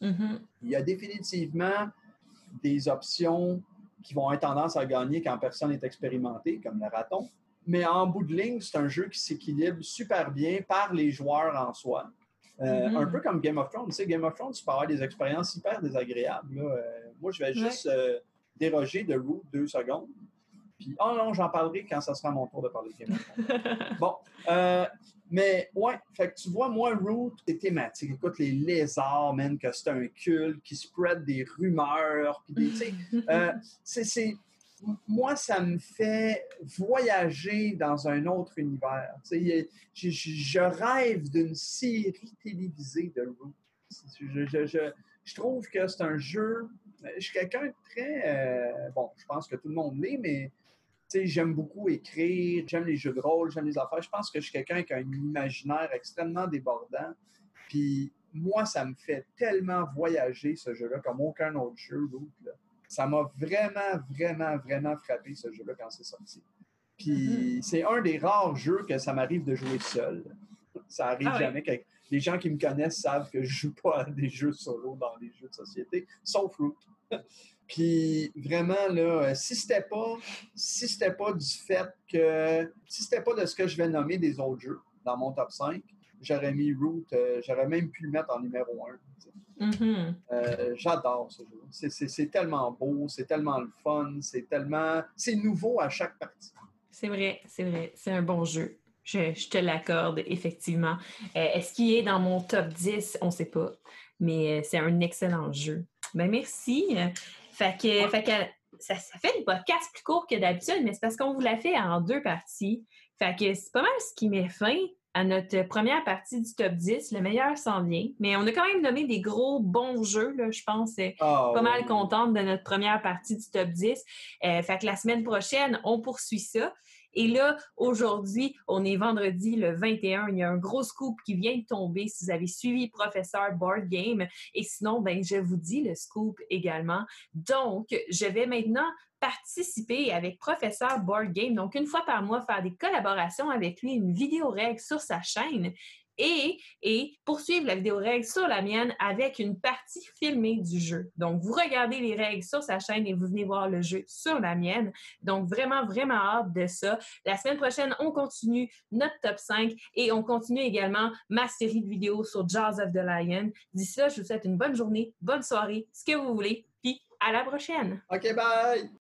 Mm-hmm. Il y a définitivement des options qui vont avoir tendance à gagner quand personne n'est expérimenté, comme le raton. Mais en bout de ligne, c'est un jeu qui s'équilibre super bien par les joueurs en soi. Euh, mm-hmm. Un peu comme Game of Thrones. Tu sais, Game of Thrones, tu peux avoir des expériences hyper désagréables. Euh, moi, je vais juste euh, déroger de Root deux secondes. Oh non, j'en parlerai quand ça sera mon tour de parler de Game bon. mais, ouais, fait que tu vois, moi, Root est thématique. Écoute, les lézards, man, que c'est un culte qui spread des rumeurs. Puis, tu sais, c'est moi, ça me fait voyager dans un autre univers. Je, je, rêve d'une série télévisée de Root. Je, je, trouve que c'est un jeu. Je suis quelqu'un de très. Euh, bon, je pense que tout le monde l'est, mais j'aime beaucoup écrire, j'aime les jeux de rôle, j'aime les affaires. Je pense que je suis quelqu'un qui a un imaginaire extrêmement débordant. Puis moi, ça me fait tellement voyager ce jeu-là comme aucun autre jeu. Ça m'a vraiment, vraiment, vraiment frappé ce jeu-là quand c'est sorti. Puis mm-hmm. c'est un des rares jeux que ça m'arrive de jouer seul. Ça arrive ah jamais. Les gens qui me connaissent savent que je joue pas à des jeux solo dans les jeux de société, sauf Root. *laughs* Puis vraiment, là, si c'était pas, si c'était pas du fait que, si c'était pas de ce que je vais nommer des autres jeux dans mon top 5, j'aurais mis Root, euh, j'aurais même pu le mettre en numéro 1. Mm-hmm. Euh, j'adore ce jeu. C'est tellement beau, c'est tellement le fun, c'est tellement. C'est nouveau à chaque partie. C'est vrai, c'est vrai. C'est un bon jeu. Je, te l'accorde, effectivement. Euh, est-ce qu'il est dans mon top 10? On ne sait pas. Mais euh, c'est un excellent jeu. Ben merci. Fait que, fait que ça, ça, fait des podcasts plus courts que d'habitude, mais c'est parce qu'on vous l'a fait en deux parties. Fait que c'est pas mal ce qui met fin à notre première partie du top 10. Le meilleur s'en vient. Mais on a quand même nommé des gros bons jeux, là, je pense. Ah, pas mal contente de notre première partie du top 10. Euh, fait que la semaine prochaine, on poursuit ça. Et là, aujourd'hui, on est vendredi le 21. Il y a un gros scoop qui vient de tomber si vous avez suivi Professeur Board Game. Et sinon, ben, je vous dis le scoop également. Donc, je vais maintenant participer avec Professeur Board Game. Donc, une fois par mois, faire des collaborations avec lui, une vidéo règle sur sa chaîne et, et poursuivre la vidéo règle sur la mienne avec une partie filmée du jeu. Donc, vous regardez les règles sur sa chaîne et vous venez voir le jeu sur la mienne. Donc, vraiment, vraiment hâte de ça. La semaine prochaine, on continue notre top 5 et on continue également ma série de vidéos sur Jaws of the Lion. D'ici là, je vous souhaite une bonne journée, bonne soirée, ce que vous voulez, puis à la prochaine. OK, bye!